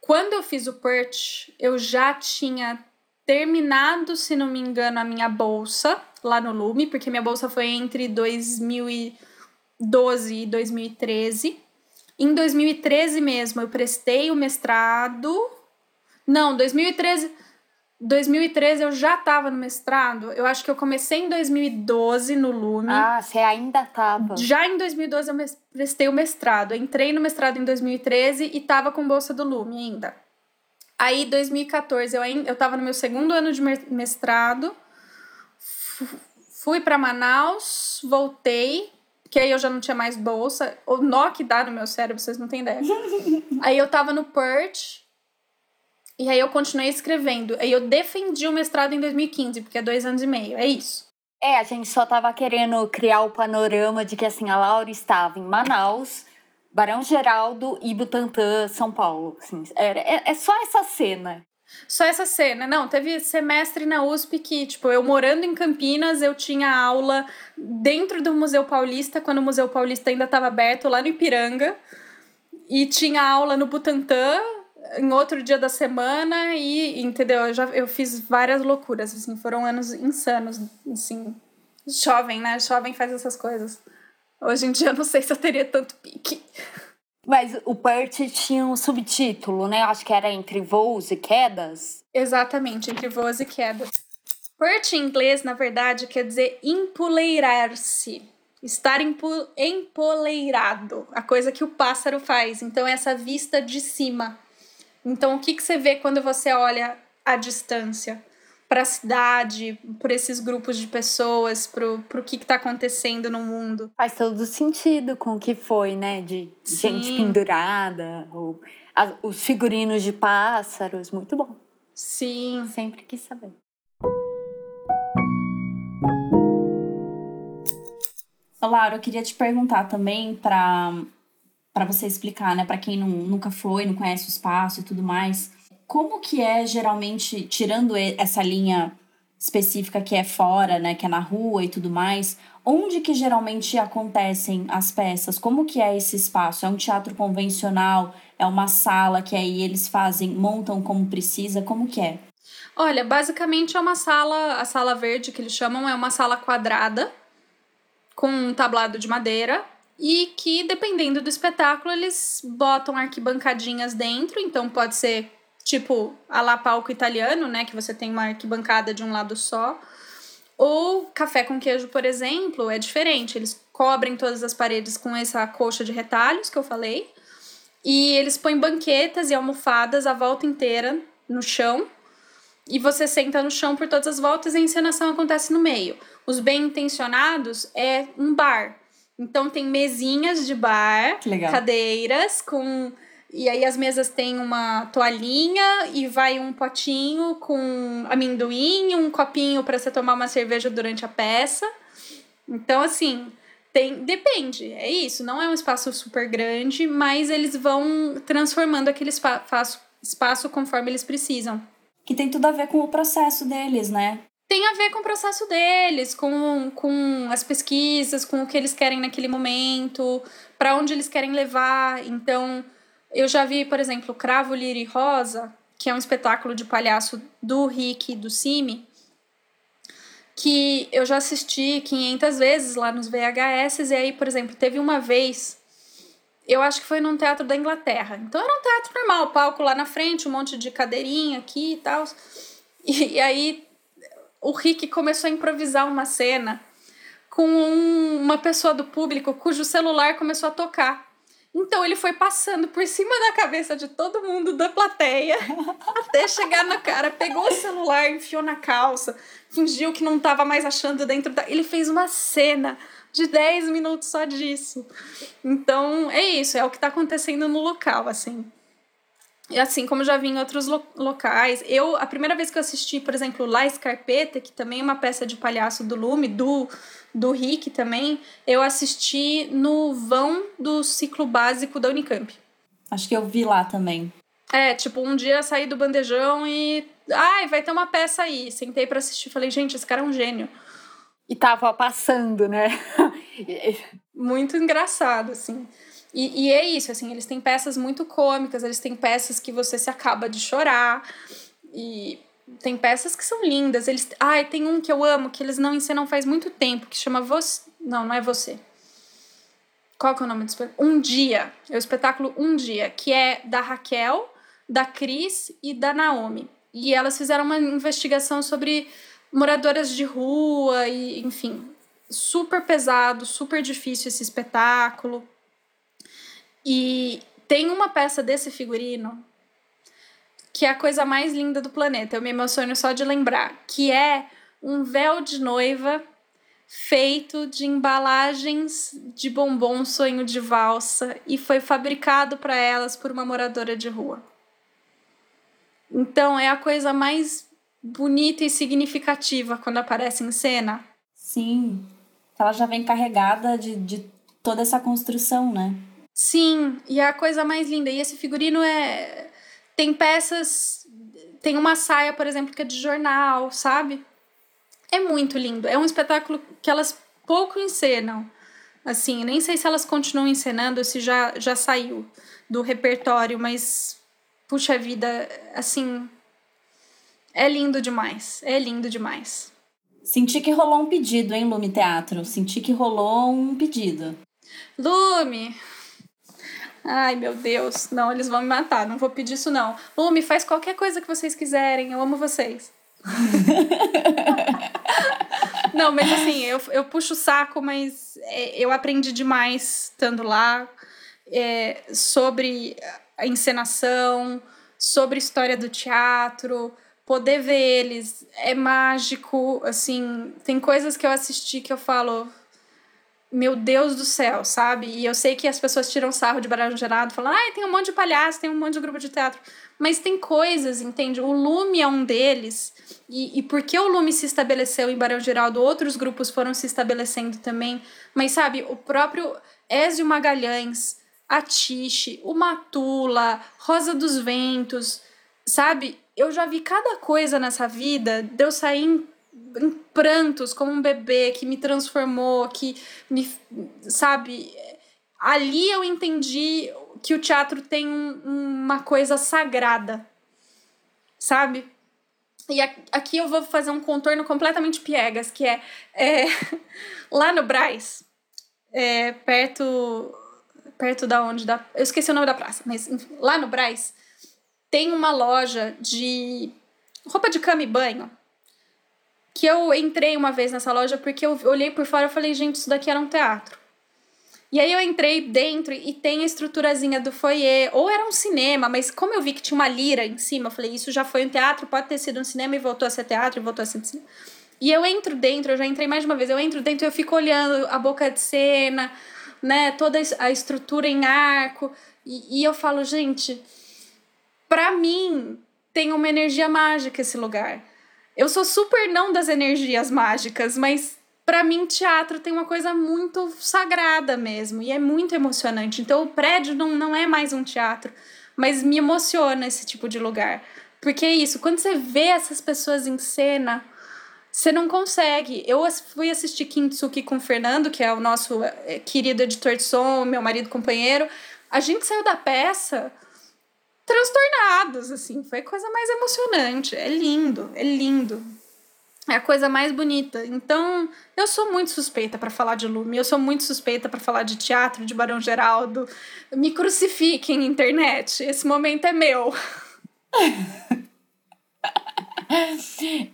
quando eu fiz o PERT, eu já tinha terminado, se não me engano, a minha bolsa lá no Lume, porque minha bolsa foi entre 2012 e 2013. Em 2013 mesmo, eu prestei o mestrado. Não, 2013. 2013 eu já estava no mestrado. Eu acho que eu comecei em 2012 no Lume. Ah, você ainda estava. Já em 2012 eu prestei o mestrado. Eu entrei no mestrado em 2013 e estava com bolsa do Lume ainda. Aí, 2014, eu, eu tava no meu segundo ano de mestrado. Fui para Manaus, voltei, que aí eu já não tinha mais bolsa. O nó que dá no meu cérebro, vocês não têm ideia. aí eu tava no PERT, e aí eu continuei escrevendo. Aí eu defendi o mestrado em 2015, porque é dois anos e meio. É isso. É, a gente só tava querendo criar o panorama de que assim, a Laura estava em Manaus, Barão Geraldo e Butantã, São Paulo. Assim, é, é, é só essa cena. Só essa cena. Não, teve semestre na USP que, tipo, eu morando em Campinas, eu tinha aula dentro do Museu Paulista, quando o Museu Paulista ainda estava aberto, lá no Ipiranga. E tinha aula no Butantã, em outro dia da semana e, entendeu? Eu já eu fiz várias loucuras, assim, foram anos insanos, assim. Jovem, né? Jovem faz essas coisas. Hoje em dia eu não sei se eu teria tanto pique. Mas o PERT tinha um subtítulo, né? Acho que era Entre Voos e Quedas. Exatamente, Entre Voos e Quedas. PERT em inglês, na verdade, quer dizer empoleirar-se. Estar empoleirado. A coisa que o pássaro faz. Então, essa vista de cima. Então, o que, que você vê quando você olha à distância? Para a cidade, por esses grupos de pessoas, para o que está acontecendo no mundo. Faz todo sentido com o que foi, né? De Sim. gente pendurada, ou, a, os figurinos de pássaros, muito bom. Sim. Sempre quis saber. Laura, eu queria te perguntar também para para você explicar, né, para quem não, nunca foi, não conhece o espaço e tudo mais, como que é geralmente, tirando essa linha específica que é fora, né, que é na rua e tudo mais, onde que geralmente acontecem as peças? Como que é esse espaço? É um teatro convencional? É uma sala que aí eles fazem, montam como precisa? Como que é? Olha, basicamente é uma sala, a sala verde que eles chamam, é uma sala quadrada com um tablado de madeira e que dependendo do espetáculo eles botam arquibancadinhas dentro, então pode ser tipo a la palco italiano, né, que você tem uma arquibancada de um lado só, ou café com queijo, por exemplo, é diferente, eles cobrem todas as paredes com essa coxa de retalhos que eu falei, e eles põem banquetas e almofadas a volta inteira no chão, e você senta no chão por todas as voltas e a encenação acontece no meio. Os bem intencionados é um bar, então tem mesinhas de bar, cadeiras com e aí as mesas têm uma toalhinha e vai um potinho com amendoim, um copinho para você tomar uma cerveja durante a peça. Então assim, tem depende, é isso, não é um espaço super grande, mas eles vão transformando aquele espaço, espaço conforme eles precisam. Que tem tudo a ver com o processo deles, né? tem a ver com o processo deles, com, com as pesquisas, com o que eles querem naquele momento, para onde eles querem levar. Então, eu já vi, por exemplo, Cravo, Lira e Rosa, que é um espetáculo de palhaço do Rick e do Cime, que eu já assisti 500 vezes lá nos VHS, e aí, por exemplo, teve uma vez eu acho que foi num teatro da Inglaterra. Então era um teatro normal, palco lá na frente, um monte de cadeirinha aqui e tal. E, e aí o Rick começou a improvisar uma cena com um, uma pessoa do público cujo celular começou a tocar. Então ele foi passando por cima da cabeça de todo mundo da plateia até chegar no cara, pegou o celular, enfiou na calça, fingiu que não estava mais achando dentro da. Ele fez uma cena de 10 minutos só disso. Então é isso, é o que está acontecendo no local, assim. E assim como já vi em outros lo locais, eu a primeira vez que eu assisti, por exemplo, La Escarpeta, que também é uma peça de palhaço do Lume, do do Rick também, eu assisti no vão do ciclo básico da Unicamp. Acho que eu vi lá também. É, tipo, um dia saí do bandejão e. Ai, vai ter uma peça aí. Sentei para assistir. Falei, gente, esse cara é um gênio. E tava passando, né? Muito engraçado, assim. E, e é isso, assim, eles têm peças muito cômicas, eles têm peças que você se acaba de chorar. E tem peças que são lindas. Eles, ai, tem um que eu amo que eles não ensinam faz muito tempo, que chama Você. Não, não é você. Qual que é o nome do espetáculo? Um Dia. É o espetáculo Um Dia, que é da Raquel, da Cris e da Naomi. E elas fizeram uma investigação sobre moradoras de rua e, enfim, super pesado, super difícil esse espetáculo. E tem uma peça desse figurino que é a coisa mais linda do planeta. Eu me emociono só de lembrar, que é um véu de noiva feito de embalagens de bombom sonho de valsa e foi fabricado para elas por uma moradora de rua. Então é a coisa mais bonita e significativa quando aparece em cena. Sim, ela já vem carregada de, de toda essa construção, né? Sim, e é a coisa mais linda. E esse figurino é tem peças. Tem uma saia, por exemplo, que é de jornal, sabe? É muito lindo. É um espetáculo que elas pouco encenam. Assim, nem sei se elas continuam encenando, se já, já saiu do repertório, mas puxa vida, assim, é lindo demais. É lindo demais. Senti que rolou um pedido, hein, Lume Teatro? Senti que rolou um pedido. Lume, Ai, meu Deus. Não, eles vão me matar. Não vou pedir isso, não. Lume, faz qualquer coisa que vocês quiserem. Eu amo vocês. não, mas assim, eu, eu puxo o saco, mas é, eu aprendi demais estando lá é, sobre a encenação, sobre história do teatro. Poder ver eles é mágico. Assim, tem coisas que eu assisti que eu falo meu Deus do céu, sabe? E eu sei que as pessoas tiram sarro de baralho gerado, falam, ah, tem um monte de palhaço, tem um monte de grupo de teatro. Mas tem coisas, entende? O Lume é um deles. E, e porque o Lume se estabeleceu em Barão Geraldo, outros grupos foram se estabelecendo também. Mas, sabe, o próprio Ézio Magalhães, a Tiche, o Matula, Rosa dos Ventos, sabe? Eu já vi cada coisa nessa vida de eu sair em em prantos como um bebê que me transformou, que me, sabe, ali eu entendi que o teatro tem um, uma coisa sagrada, sabe? E aqui eu vou fazer um contorno completamente piegas, que é, é lá no Braz, é, perto perto da onde da eu esqueci o nome da praça, mas enfim, lá no Braz tem uma loja de roupa de cama e banho que eu entrei uma vez nessa loja porque eu olhei por fora e falei, gente, isso daqui era um teatro. E aí eu entrei dentro e tem a estruturazinha do foyer, ou era um cinema, mas como eu vi que tinha uma lira em cima, eu falei, isso já foi um teatro, pode ter sido um cinema e voltou a ser teatro e voltou a ser cinema. E eu entro dentro, eu já entrei mais de uma vez, eu entro dentro e eu fico olhando a boca de cena, né, toda a estrutura em arco, e, e eu falo, gente, para mim tem uma energia mágica esse lugar eu sou super não das energias mágicas, mas para mim teatro tem uma coisa muito sagrada mesmo e é muito emocionante. Então o prédio não, não é mais um teatro, mas me emociona esse tipo de lugar. Porque é isso, quando você vê essas pessoas em cena, você não consegue. Eu fui assistir Kintsuki com o Fernando, que é o nosso eh, querido editor de som, meu marido companheiro. A gente saiu da peça transtornados, assim. Foi a coisa mais emocionante. É lindo, é lindo. é a coisa mais bonita. Então, eu sou muito suspeita para falar de Lume, eu sou muito suspeita para falar de teatro, de Barão Geraldo. Me crucifiquem, internet, esse momento é meu.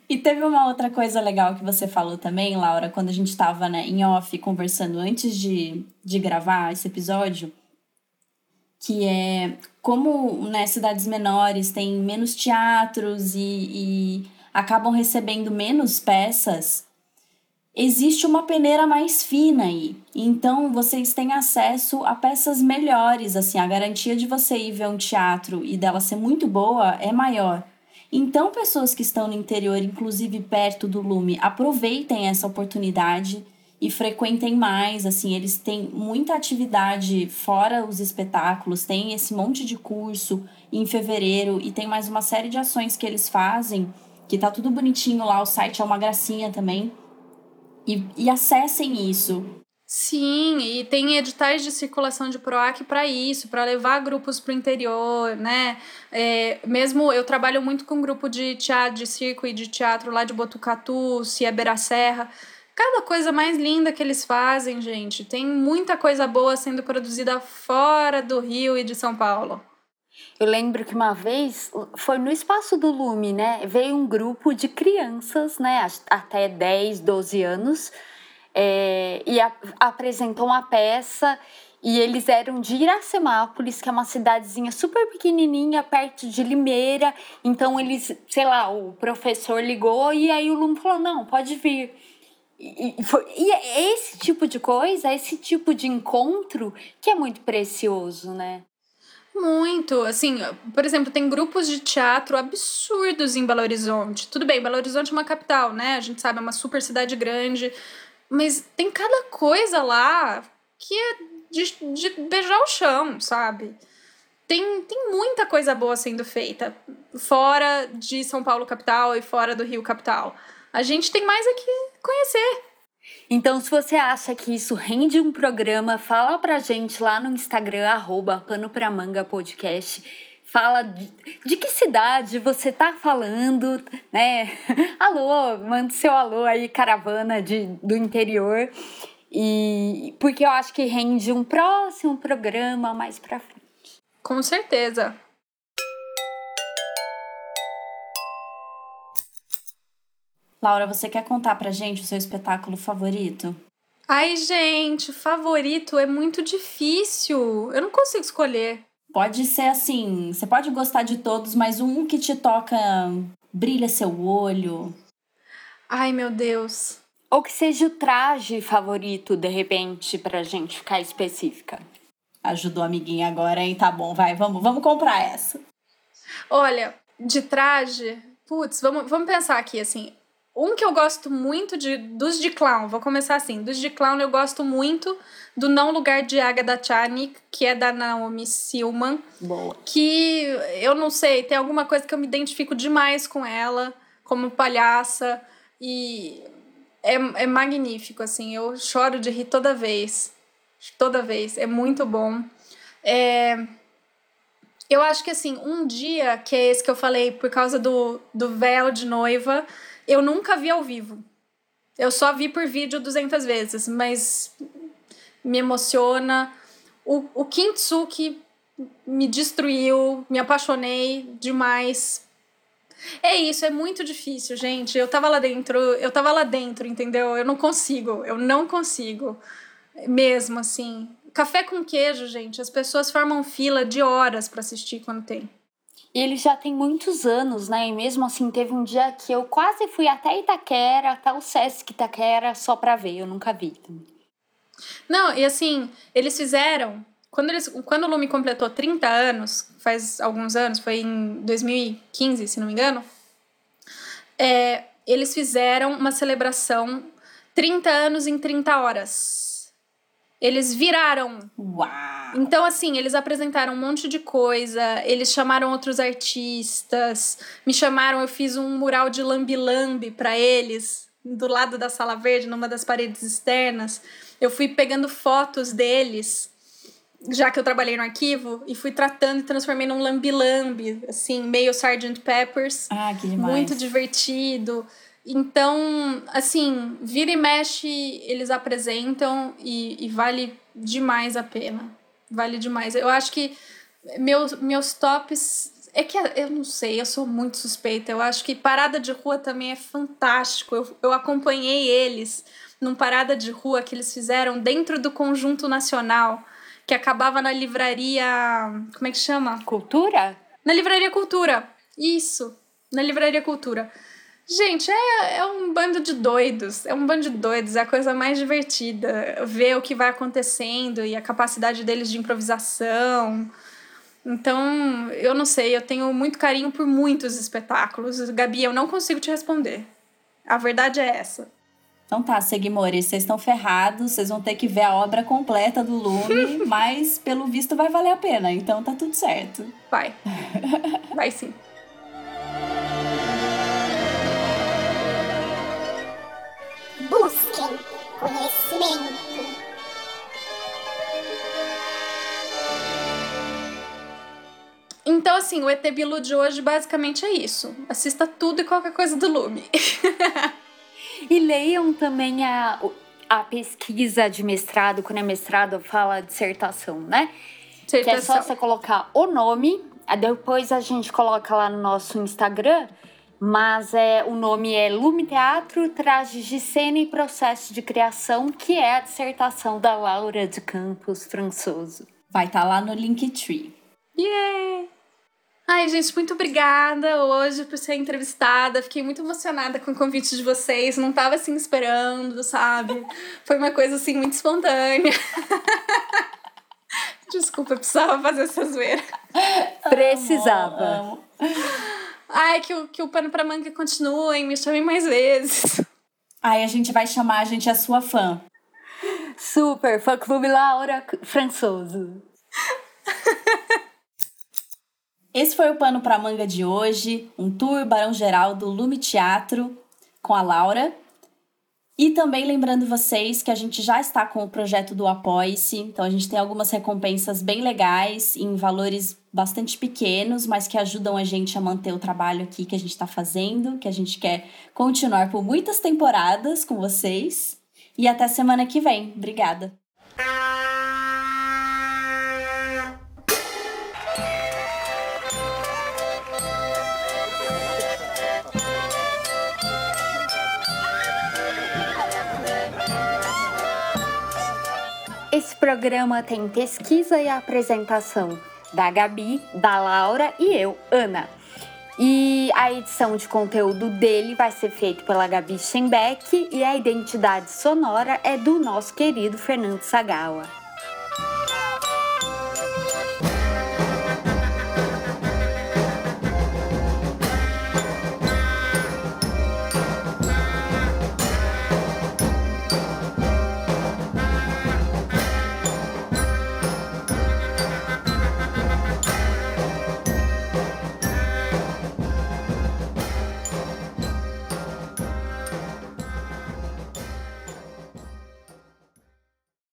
e teve uma outra coisa legal que você falou também, Laura, quando a gente estava né, em off conversando antes de, de gravar esse episódio, que é como né, cidades menores têm menos teatros e, e acabam recebendo menos peças, existe uma peneira mais fina aí. Então vocês têm acesso a peças melhores, assim, a garantia de você ir ver um teatro e dela ser muito boa é maior. Então, pessoas que estão no interior, inclusive perto do Lume, aproveitem essa oportunidade e frequentem mais, assim, eles têm muita atividade fora os espetáculos, tem esse monte de curso em fevereiro e tem mais uma série de ações que eles fazem que tá tudo bonitinho lá, o site é uma gracinha também. E, e acessem isso. Sim, e tem editais de circulação de PROAC para isso, para levar grupos para o interior, né? É, mesmo eu trabalho muito com um grupo de teatro, de circo e de teatro lá de Botucatu, Ciabeira Serra. Cada coisa mais linda que eles fazem, gente. Tem muita coisa boa sendo produzida fora do Rio e de São Paulo. Eu lembro que uma vez foi no espaço do Lume, né? Veio um grupo de crianças, né? Até 10, 12 anos, é, e a, apresentou uma peça. E eles eram de Iracemápolis, que é uma cidadezinha super pequenininha, perto de Limeira. Então eles, sei lá, o professor ligou e aí o Lume falou: não, pode vir. E, foi, e é esse tipo de coisa, esse tipo de encontro que é muito precioso, né? Muito. Assim, por exemplo, tem grupos de teatro absurdos em Belo Horizonte. Tudo bem, Belo Horizonte é uma capital, né? A gente sabe, é uma super cidade grande. Mas tem cada coisa lá que é de, de beijar o chão, sabe? Tem, tem muita coisa boa sendo feita fora de São Paulo capital e fora do Rio capital. A gente tem mais aqui conhecer. Então, se você acha que isso rende um programa, fala pra gente lá no Instagram, arroba Pano Pra Manga Podcast. Fala de, de que cidade você tá falando, né? Alô, manda seu alô aí, caravana de, do interior. E porque eu acho que rende um próximo programa mais pra frente. Com certeza. Laura, você quer contar pra gente o seu espetáculo favorito? Ai, gente, favorito é muito difícil. Eu não consigo escolher. Pode ser assim, você pode gostar de todos, mas um que te toca, brilha seu olho. Ai, meu Deus. Ou que seja o traje favorito, de repente, pra gente ficar específica. Ajudou a amiguinha agora, hein? Tá bom, vai, vamos, vamos comprar essa. Olha, de traje, putz, vamos, vamos pensar aqui, assim, um que eu gosto muito de dos de clown, vou começar assim. Dos de clown eu gosto muito do Não Lugar de Agatha Chanik, que é da Naomi Silman. Boa. Que eu não sei, tem alguma coisa que eu me identifico demais com ela, como palhaça. E é, é magnífico, assim. Eu choro de rir toda vez. Toda vez. É muito bom. É, eu acho que, assim, um dia, que é esse que eu falei, por causa do, do véu de noiva eu nunca vi ao vivo. Eu só vi por vídeo 200 vezes, mas me emociona. O, o Kintsuki me destruiu, me apaixonei demais. É isso, é muito difícil, gente. Eu tava lá dentro, eu tava lá dentro, entendeu? Eu não consigo, eu não consigo. Mesmo assim. Café com queijo, gente. As pessoas formam fila de horas para assistir quando tem. E ele já tem muitos anos, né? E mesmo assim, teve um dia que eu quase fui até Itaquera, até o Sesc Itaquera, só pra ver, eu nunca vi. Não, e assim, eles fizeram. Quando, eles, quando o Lume completou 30 anos, faz alguns anos, foi em 2015, se não me engano, é, eles fizeram uma celebração 30 anos em 30 horas. Eles viraram. Uau! Então, assim, eles apresentaram um monte de coisa, eles chamaram outros artistas, me chamaram, eu fiz um mural de lambi-lambi para eles, do lado da sala verde, numa das paredes externas. Eu fui pegando fotos deles, já que eu trabalhei no arquivo, e fui tratando e transformei num lambi-lambi, assim, meio Sgt. Peppers. Ah, que demais. Muito divertido. Então, assim, vira e mexe, eles apresentam e, e vale demais a pena. Vale demais. Eu acho que meus, meus tops. É que eu não sei, eu sou muito suspeita. Eu acho que Parada de Rua também é fantástico. Eu, eu acompanhei eles num Parada de Rua que eles fizeram dentro do Conjunto Nacional, que acabava na livraria. Como é que chama? Cultura? Na Livraria Cultura. Isso, na Livraria Cultura. Gente, é, é um bando de doidos. É um bando de doidos. É a coisa mais divertida. Ver o que vai acontecendo e a capacidade deles de improvisação. Então, eu não sei, eu tenho muito carinho por muitos espetáculos. Gabi, eu não consigo te responder. A verdade é essa. Então tá, Seguimores, vocês estão ferrados, vocês vão ter que ver a obra completa do Lume, mas pelo visto vai valer a pena, então tá tudo certo. Vai. Vai sim. Busquem conhecimento. Então, assim, o ET Bilu de hoje basicamente é isso. Assista tudo e qualquer coisa do Lume. e leiam também a, a pesquisa de mestrado, quando é mestrado fala dissertação, né? Dissertação. Que é só você colocar o nome, depois a gente coloca lá no nosso Instagram mas é, o nome é Lume Teatro, Trajes de Cena e Processo de Criação, que é a dissertação da Laura de Campos Françoso. Vai estar tá lá no Linktree. Yeah! Ai, gente, muito obrigada hoje por ser entrevistada. Fiquei muito emocionada com o convite de vocês. Não tava assim esperando, sabe? Foi uma coisa assim muito espontânea. Desculpa, eu precisava fazer essa zoeira. Precisava. Amo, amo. Ai, que o, que o pano pra manga continue, me chamem mais vezes. Ai, a gente vai chamar, a gente é sua fã. Super, fã clube Laura Françoso. Esse foi o Pano pra Manga de hoje, um tour Barão Geral do Lume Teatro com a Laura. E também lembrando vocês que a gente já está com o projeto do Apoie-se, então a gente tem algumas recompensas bem legais em valores bastante pequenos, mas que ajudam a gente a manter o trabalho aqui que a gente está fazendo, que a gente quer continuar por muitas temporadas com vocês. E até semana que vem. Obrigada! Programa tem pesquisa e apresentação da Gabi, da Laura e eu, Ana. E a edição de conteúdo dele vai ser feita pela Gabi Schenbeck e a identidade sonora é do nosso querido Fernando Sagawa.